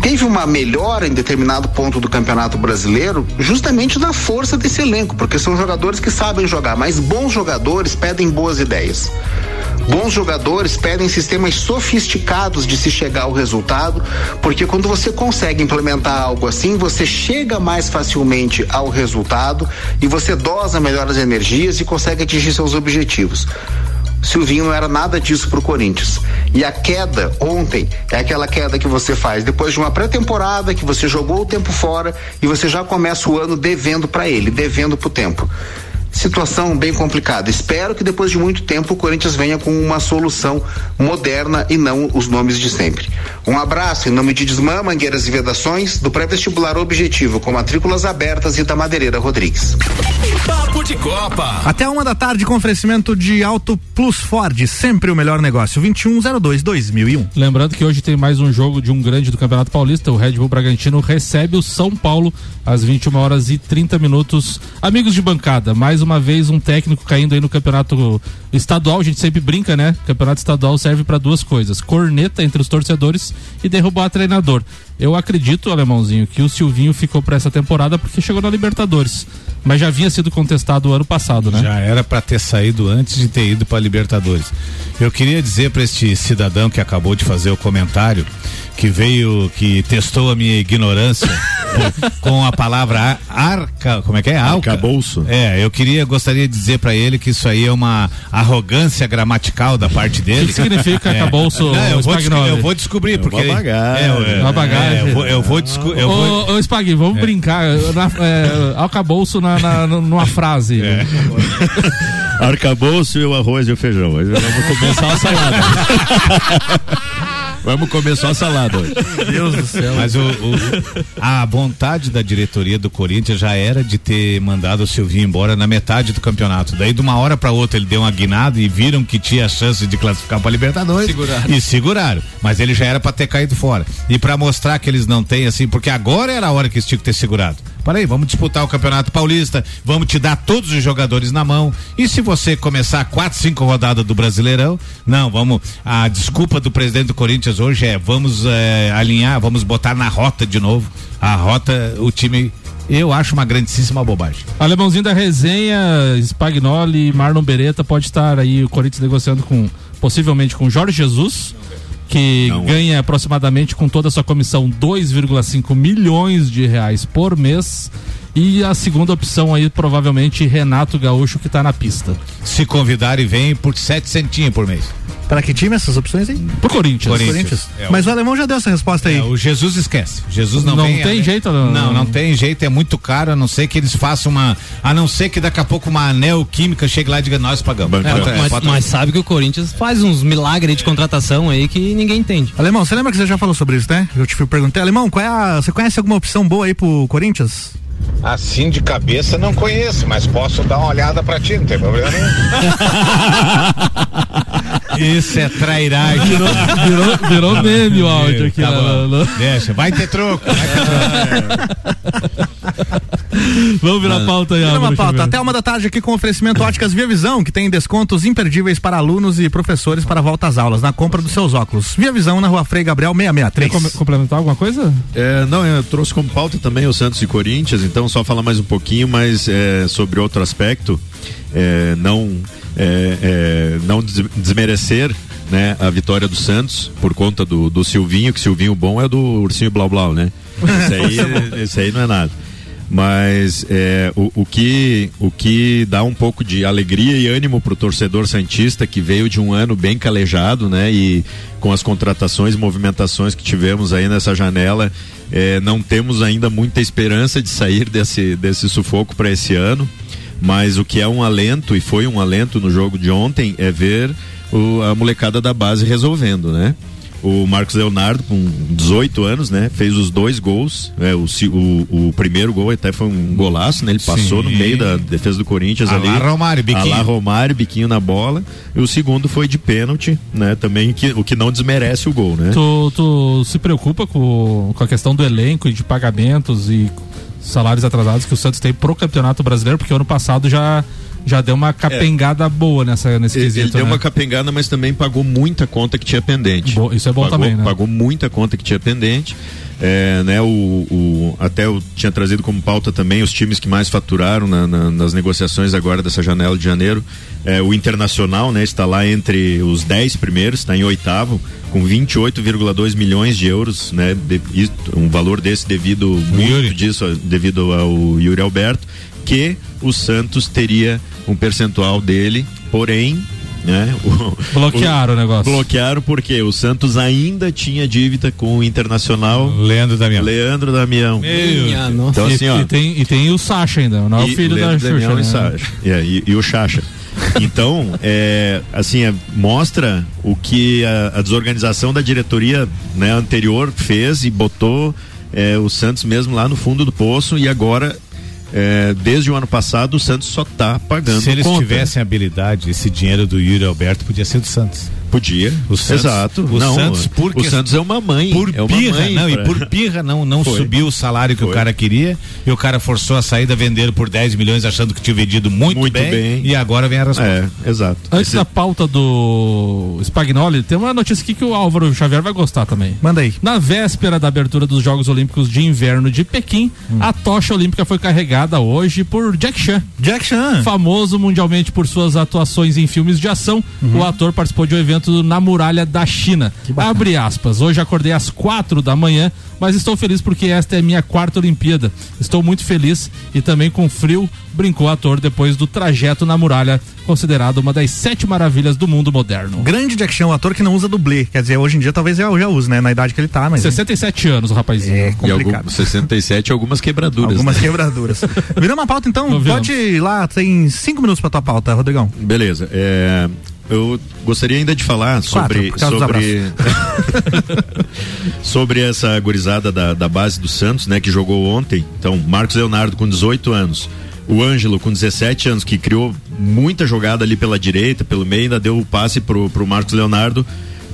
Teve uma melhora em determinado ponto do Campeonato Brasileiro, justamente na força desse elenco, porque são jogadores que sabem jogar, mas bons jogadores pedem boas ideias. Bons jogadores pedem sistemas sofisticados de se chegar ao resultado, porque quando você consegue implementar algo assim, você chega mais facilmente ao resultado e você dosa melhor as energias e consegue atingir seus objetivos. Silvinho não era nada disso pro Corinthians. E a queda ontem é aquela queda que você faz depois de uma pré-temporada que você jogou o tempo fora e você já começa o ano devendo para ele, devendo pro tempo. Situação bem complicada. Espero que depois de muito tempo o Corinthians venha com uma solução moderna e não os nomes de sempre. Um abraço em nome de Desmã, Mangueiras e Vedações, do pré-vestibular Objetivo, com matrículas abertas e da Madeireira Rodrigues. Papo de Copa. Até uma da tarde com oferecimento de Auto Plus Ford, sempre o melhor negócio. 2102-2001. Lembrando que hoje tem mais um jogo de um grande do Campeonato Paulista. O Red Bull Bragantino recebe o São Paulo às 21 horas e 30 minutos. Amigos de bancada, mais uma vez um técnico caindo aí no campeonato estadual, a gente sempre brinca, né? Campeonato estadual serve para duas coisas: corneta entre os torcedores e derrubar treinador. Eu acredito, alemãozinho, que o Silvinho ficou para essa temporada porque chegou na Libertadores. Mas já havia sido contestado o ano passado, né? Já era para ter saído antes de ter ido para Libertadores. Eu queria dizer para este cidadão que acabou de fazer o comentário, que veio, que testou a minha ignorância <laughs> com a palavra arca, como é que é? Alca. Arcabouço. É, eu queria, gostaria de dizer para ele que isso aí é uma arrogância gramatical da parte dele. O que significa arcabouço, Não, eu, vou eu vou descobrir, porque. uma bagagem. É, é, Uma bagagem. é, eu vou, eu vou, vou- Ô, ô Spag, vamos brincar. Na, é, alcabouço na, na- numa frase. É. <laughs> Arcabouço e o arroz e o feijão. Vamos começar a salada. <laughs> Vamos começar a salada hoje. Meu Deus do céu. Mas o, o- a vontade da diretoria do Corinthians já era de ter mandado o Silvinho embora na metade do campeonato. Daí de uma hora para outra ele deu uma guinada e viram que tinha chance de classificar para Libertadores Seguraram. e seguraram. Mas ele já era para ter caído fora. E para mostrar que eles não têm assim, porque agora era a hora que eles tinham que ter segurado. Para aí, vamos disputar o Campeonato Paulista, vamos te dar todos os jogadores na mão. E se você começar quatro, cinco rodadas do Brasileirão, não, vamos. A desculpa do presidente do Corinthians hoje é vamos eh, alinhar, vamos botar na rota de novo. A rota, o time, eu acho uma grandíssima bobagem. Alemãozinho da resenha, Spagnoli, Marlon Beretta, pode estar aí o Corinthians negociando com, possivelmente com Jorge Jesus, que ganha aproximadamente com toda a sua comissão 2,5 milhões de reais por mês. E a segunda opção aí, provavelmente, Renato Gaúcho, que tá na pista. Se convidar e vem por sete centinhos por mês. Para que time essas opções aí? Pro Corinthians. Corinthians. É, Mas o alemão já deu essa resposta aí. É, o Jesus esquece. Jesus não, Não vem, tem né? jeito, não- Não, não tem jeito, é muito caro, a não ser que eles façam uma. A não ser que daqui a pouco uma neoquímica chegue lá e diga, nós pagamos. É, mas, bota- mas sabe que o Corinthians faz uns milagres de contratação aí que ninguém entende. Alemão, você lembra que você já falou sobre isso, né? Eu te perguntei, Alemão, qual é a, você conhece alguma opção boa aí pro Corinthians? Assim de cabeça não conheço, mas posso dar uma olhada pra ti, não tem problema nenhum. <laughs> Isso é trairagem. Virou, virou, virou meme o áudio aqui. Tá lá, lá. Deixa, vai ter troco. Vai ter <laughs> Vamos virar pauta aí, Vira uma pauta. Até uma da tarde aqui com oferecimento Óticas Via Visão, que tem descontos imperdíveis para alunos e professores para volta às aulas na compra dos seus óculos. Via Visão na rua Frei Gabriel Quer 663. com- complementar alguma coisa? É, não, eu trouxe como pauta também o Santos e Corinthians, então só falar mais um pouquinho, mas é, sobre outro aspecto, é, não, é, é, não des- desmerecer né, a vitória do Santos por conta do, do Silvinho, que Silvinho bom é do Ursinho Blau Blau, né? Esse aí, <laughs> esse aí não é nada. Mas é, o, o que, o que dá um pouco de alegria e ânimo pro torcedor Santista que veio de um ano bem calejado, né? E com as contratações e movimentações que tivemos aí nessa janela, é, não temos ainda muita esperança de sair desse, desse sufoco para esse ano. Mas o que é um alento, e foi um alento no jogo de ontem, é ver o- a molecada da base resolvendo, né? O Marcos Leonardo, com 18 anos, né? Fez os dois gols. né, o, o, o primeiro gol até foi um golaço, né? Ele passou no Sim. meio da defesa do Corinthians Alá ali. Romário, biquinho. Alá Romário, biquinho na bola. E o segundo foi de pênalti, né? Também, que, o que não desmerece o gol, né? Tu, tu se preocupa com, com a questão do elenco e de pagamentos e salários atrasados que o Santos tem pro Campeonato Brasileiro, porque ano passado já, já deu uma capengada boa nessa, nesse Ele, quesito. ele deu né? uma capengada, mas também pagou muita conta que tinha pendente. Bo- isso é bom pagou, também, né? Pagou muita conta que tinha pendente. É, né, o, o- até eu tinha trazido como pauta também os times que mais faturaram na- na- nas negociações agora dessa janela de janeiro. É, o Internacional né, está lá entre os 10 primeiros, está em oitavo, com 28,2 milhões de euros, né, de- um valor desse devido muito disso, devido ao Yuri Alberto, que o Santos teria um percentual dele, porém. Né, o- Bloquearam o negócio. Bloquearam porque o Santos ainda tinha dívida com o Internacional. Leandro Damião. Leandro Damião. Minha Então, assim, E- ó. e, tem, e tem o Sacha ainda, não é o filho da Leandro Xuxa. Damião né? e, Sacha. É, e, e o Chacha. <laughs> Então, é, assim, é, mostra o que a, a desorganização da diretoria né, anterior fez e botou é, o Santos mesmo lá no fundo do poço e agora, é, desde o ano passado, o Santos só tá pagando Se eles conta. tivessem habilidade, esse dinheiro do Yuri Alberto podia ser do Santos. Podia. O Santos, Exato. O Não, Santos, por o Santos é uma mãe. Por é uma birra, mãe não, pra- e por birra não, não Foi. subiu o salário que o cara queria e o cara forçou a saída, venderam por 10 milhões achando que tinha vendido muito, Muito bem, bem. e agora vem a resposta. É, exato. Antes da pauta do Spagnoli, tem uma notícia aqui que o Álvaro Xavier vai gostar também. Manda aí. Na véspera da abertura dos Jogos Olímpicos de Inverno de Pequim, a tocha olímpica foi carregada hoje por Jack Chan. Jack Chan. Famoso mundialmente por suas atuações em filmes de ação, o ator participou de um evento na muralha da China. Abre aspas. Hoje acordei às quatro da manhã, mas estou feliz porque esta é minha quarta Olimpíada. Estou muito feliz e também com frio, brincou o ator depois do trajeto na muralha, considerado uma das sete maravilhas do mundo moderno. Grande Jack Chan, o ator que não usa dublê. Quer dizer, hoje em dia talvez já, já use, né? Na idade que ele tá, mas. 67 anos, o rapazinho. É E complicado. algum, 67 algumas quebraduras. Algumas né? quebraduras. <laughs> Viramos uma pauta então? Pode ir lá, tem cinco minutos pra tua pauta, Rodrigão. Beleza. é, eu gostaria ainda de falar sobre sobre <laughs> sobre essa gurizada da, da base do Santos, né, que jogou ontem. Então, Marcos Leonardo com 18 anos, o Ângelo com 17 anos que criou muita jogada ali pela direita, pelo meio, ainda deu o passe pro pro Marcos Leonardo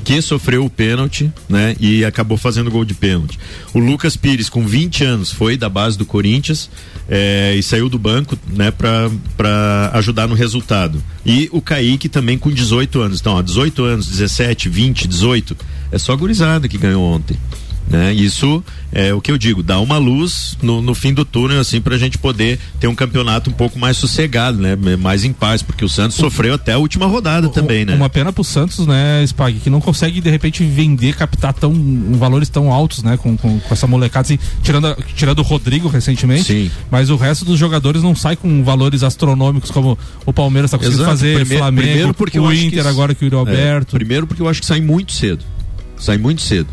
que sofreu o pênalti, né? E acabou fazendo gol de pênalti. O Lucas Pires, com 20 anos, foi da base do Corinthians eh, e saiu do banco, né? Para ajudar no resultado. E o Kaique também com 18 anos. Então, ó, 18 anos, 17, 20, 18. É só a gurizada que ganhou ontem. Né? Isso é o que eu digo, dá uma luz no, no fim do túnel, assim, pra gente poder ter um campeonato um pouco mais sossegado, né? Mais em paz, porque o Santos sofreu até a última rodada também, né? Uma pena pro Santos, né, Spag, que não consegue de repente vender, captar tão valores tão altos, né, com, com, com essa molecada, assim, tirando, a- tirando o Rodrigo recentemente. Sim. Mas o resto dos jogadores não sai com valores astronômicos como o Palmeiras está conseguindo Exato. fazer, Primeiro- Flamengo, primeiro porque o acho que Inter isso- agora que o Yuri É, Alberto. primeiro porque eu acho que sai muito cedo. Sai muito cedo.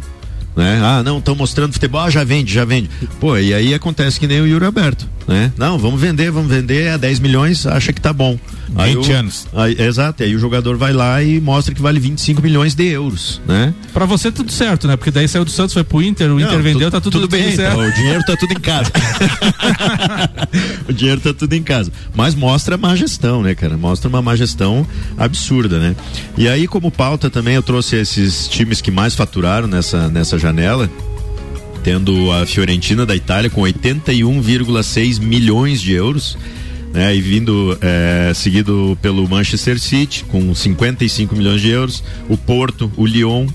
Né? Ah, não, estão mostrando futebol, ah, já vende, já vende. Pô, e aí acontece que nem o Yuri Aberto, né? Não, vamos vender, vamos vender a 10 milhões, acha que tá bom. Aí 20 o- anos. aí- exato, aí o jogador vai lá e mostra que vale 25 milhões de euros, né? Pra você tudo certo, né? Porque daí saiu do Santos, foi pro Inter, o Inter Não, vendeu, tu- tá tudo, tudo bem, certo. então, o dinheiro tá tudo em casa. <laughs> o dinheiro tá tudo em casa. Mas mostra má gestão, né, cara? Mostra uma má gestão absurda, né? E aí, como pauta também, eu trouxe esses times que mais faturaram nessa, nessa janela. Tendo a Fiorentina da Itália com 81,6 milhões de euros. Né, e vindo eh, seguido pelo Manchester City com 55 milhões de euros, o Porto, o Lyon,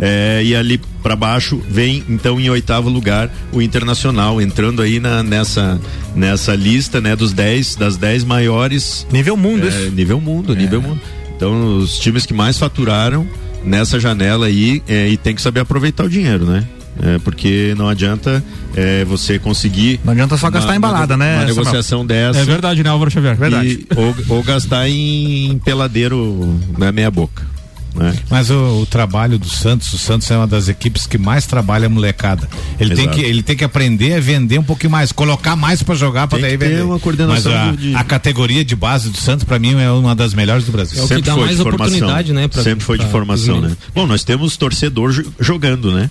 é, e ali para baixo vem então em oitavo lugar o Internacional entrando aí na, nessa nessa lista né dos 10 das 10 maiores nível mundo é, isso. nível mundo nível mundo então os times que mais faturaram nessa janela aí é, e tem que saber aproveitar o dinheiro né É, porque não adianta é, você conseguir Não adianta só gastar em balada, né, uma Samuel? negociação dessa É verdade, né, Álvaro Xavier? e- ou, ou gastar em peladeiro na meia boca né? Mas o, o trabalho do Santos, o Santos é uma das equipes que mais trabalha a molecada. Ele tem, que, ele tem que aprender a vender um pouquinho mais, colocar mais pra jogar pra Tem daí que ter vender. uma coordenação Mas a, de- a categoria de base do Santos, pra mim, é uma das melhores do Brasil. É o que dá mais de formação. oportunidade, né, pra- Sempre foi de pra- formação, né? Bom, nós temos torcedor jo- jogando, né?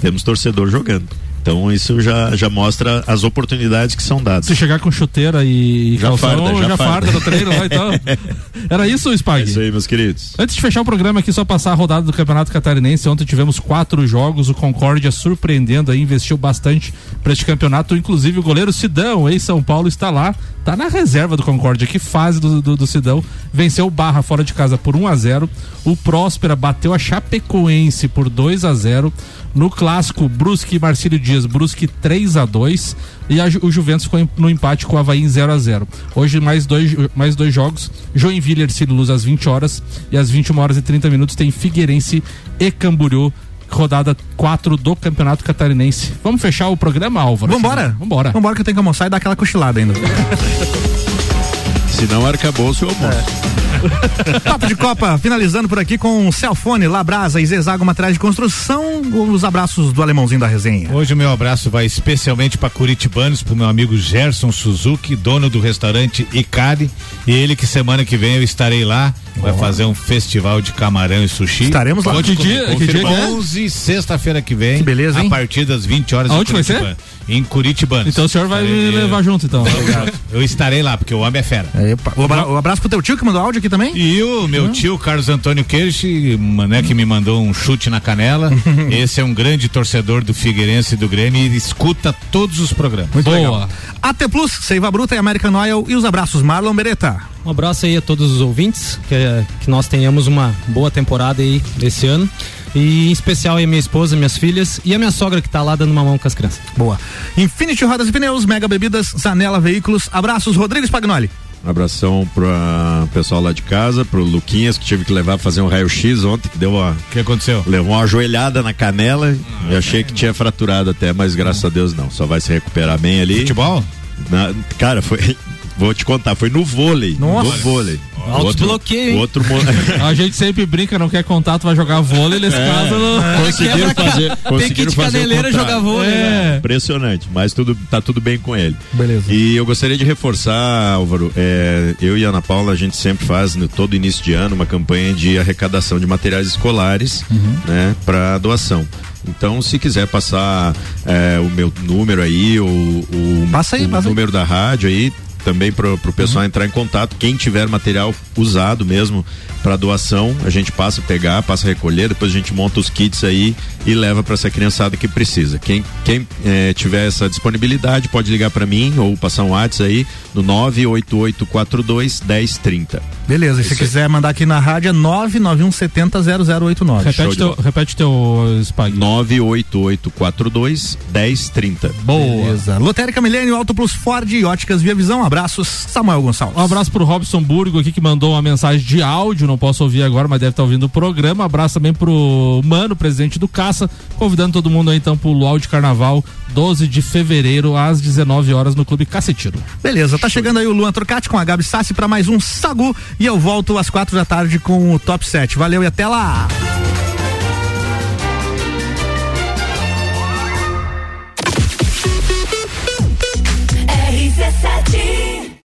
Temos torcedor jogando. Então isso já, já mostra as oportunidades que são dadas. Se chegar com chuteira e Já calção, farda, já já, farda. no treino lá então. <laughs> Era isso, Spag? É isso aí, meus queridos. Antes de fechar o programa aqui, só passar a rodada do Campeonato Catarinense. Ontem tivemos quatro jogos. O Concórdia surpreendendo aí, investiu bastante para este campeonato. Inclusive o goleiro Sidão, ex-São Paulo, está lá. Tá na reserva do Concórdia. Que fase do, do, do Sidão. Venceu o Barra fora de casa por 1 a 0 O Próspera bateu a Chapecoense por 2 a 0 No clássico, Brusque e Marcílio Dias, Brusque 3 a 2 E a o Juventus ficou em- no empate com o Havaí em 0 a 0 Hoje mais dois, mais dois jogos. Joinville e Ercílio Luz às 20 horas. E às 21 horas e 30 minutos tem Figueirense e Camboriú. Rodada 4 do Campeonato Catarinense. Vamos fechar o programa, Álvaro? Vambora? Vambora. Vambora que eu tenho que almoçar e dar aquela cochilada ainda. <laughs> Se não arcabouço, eu almoço. Papo de Copa, finalizando por aqui com Celfone, Labrasa e Zezago Materiais de Construção. Os abraços do alemãozinho da resenha. Hoje o meu abraço vai especialmente para Curitibanos, pro meu amigo Gerson Suzuki, dono do restaurante Icari, e ele que semana que vem eu estarei lá Vai fazer um festival de camarão e sushi. Estaremos lá. Que dia- que dia que é? 11, sexta-feira que vem. Que beleza, hein? A partir das 20 horas Aonde em vai ser? Em Curitiba. Então o senhor vai me levar junto, então. Eu estarei lá, porque o homem é fera. Epa. O, abra- o abraço pro teu tio que mandou áudio aqui também. E o meu tio Carlos Antônio Queixe, né, que me mandou um chute na canela. <laughs> Esse é um grande torcedor do Figueirense e do Grêmio e escuta todos os programas. Muito Boa. legal. AT Plus, Seiva Bruta e American Oil e os abraços Marlon Beretta. Um abraço aí a todos os ouvintes, que, que nós tenhamos uma boa temporada aí esse ano. E em especial aí a minha esposa, minhas filhas e a minha sogra que tá lá dando uma mão com as crianças. Boa. Infinity Rodas e Pneus, Mega Bebidas, Zanela Veículos. Abraços, Rodrigo Spagnoli. Um abração pro pessoal lá de casa, pro Luquinhas, que tive que levar pra fazer um raio-x ontem, que deu uma. O que aconteceu? Levou uma joelhada na canela. eu achei que tinha fraturado até, mas graças a Deus não. Só vai se recuperar bem ali. Futebol? Na- cara, foi. <laughs> Vou te contar, foi no vôlei. Nossa. No vôlei. Autobloqueio, hein? Outro, <laughs> A gente sempre brinca, não quer contato, vai jogar vôlei, nesse caso não. conseguiram fazer, Tem que conseguiram de fazer o caneleira jogar vôlei. né? É. Impressionante, mas tudo tá tudo bem com ele. Beleza. E eu gostaria de reforçar, Álvaro, é, eu e a Ana Paula, a gente sempre faz no todo início de ano uma campanha de arrecadação de materiais escolares, Uhum. né, para doação. Então, se quiser passar é, o meu número aí, o, o, Passa aí, o passa aí. número da rádio aí, também pro, pro pessoal Uhum. entrar em contato. Quem tiver material usado mesmo para doação, a gente passa a pegar, passa a recolher, depois a gente monta os kits aí e leva para essa criançada que precisa. Quem, quem eh, tiver essa disponibilidade pode ligar para mim ou passar um WhatsApp aí no 98842 1030. Beleza, e se quiser mandar aqui na rádio é 99170 0089. Repete teu, repete teu Spag. 98842 1030. Boa. Beleza. Lotérica Milênio, Auto Plus Ford e Óticas Via Visão. Abraços, Samuel Gonçalves. Um abraço pro Robson Burgo aqui que mandou uma mensagem de áudio, não posso ouvir agora, mas deve estar ouvindo o programa. Abraço também pro Mano, presidente do Caça, convidando todo mundo aí então pro Luau de Carnaval, 12 de fevereiro, às 19 horas no Clube Cacetiro. Beleza, tá chegando aí o Luan Trocati com a Gabi Sassi pra mais um Sagu e eu volto às quatro da tarde com o Top 7. Valeu e até lá!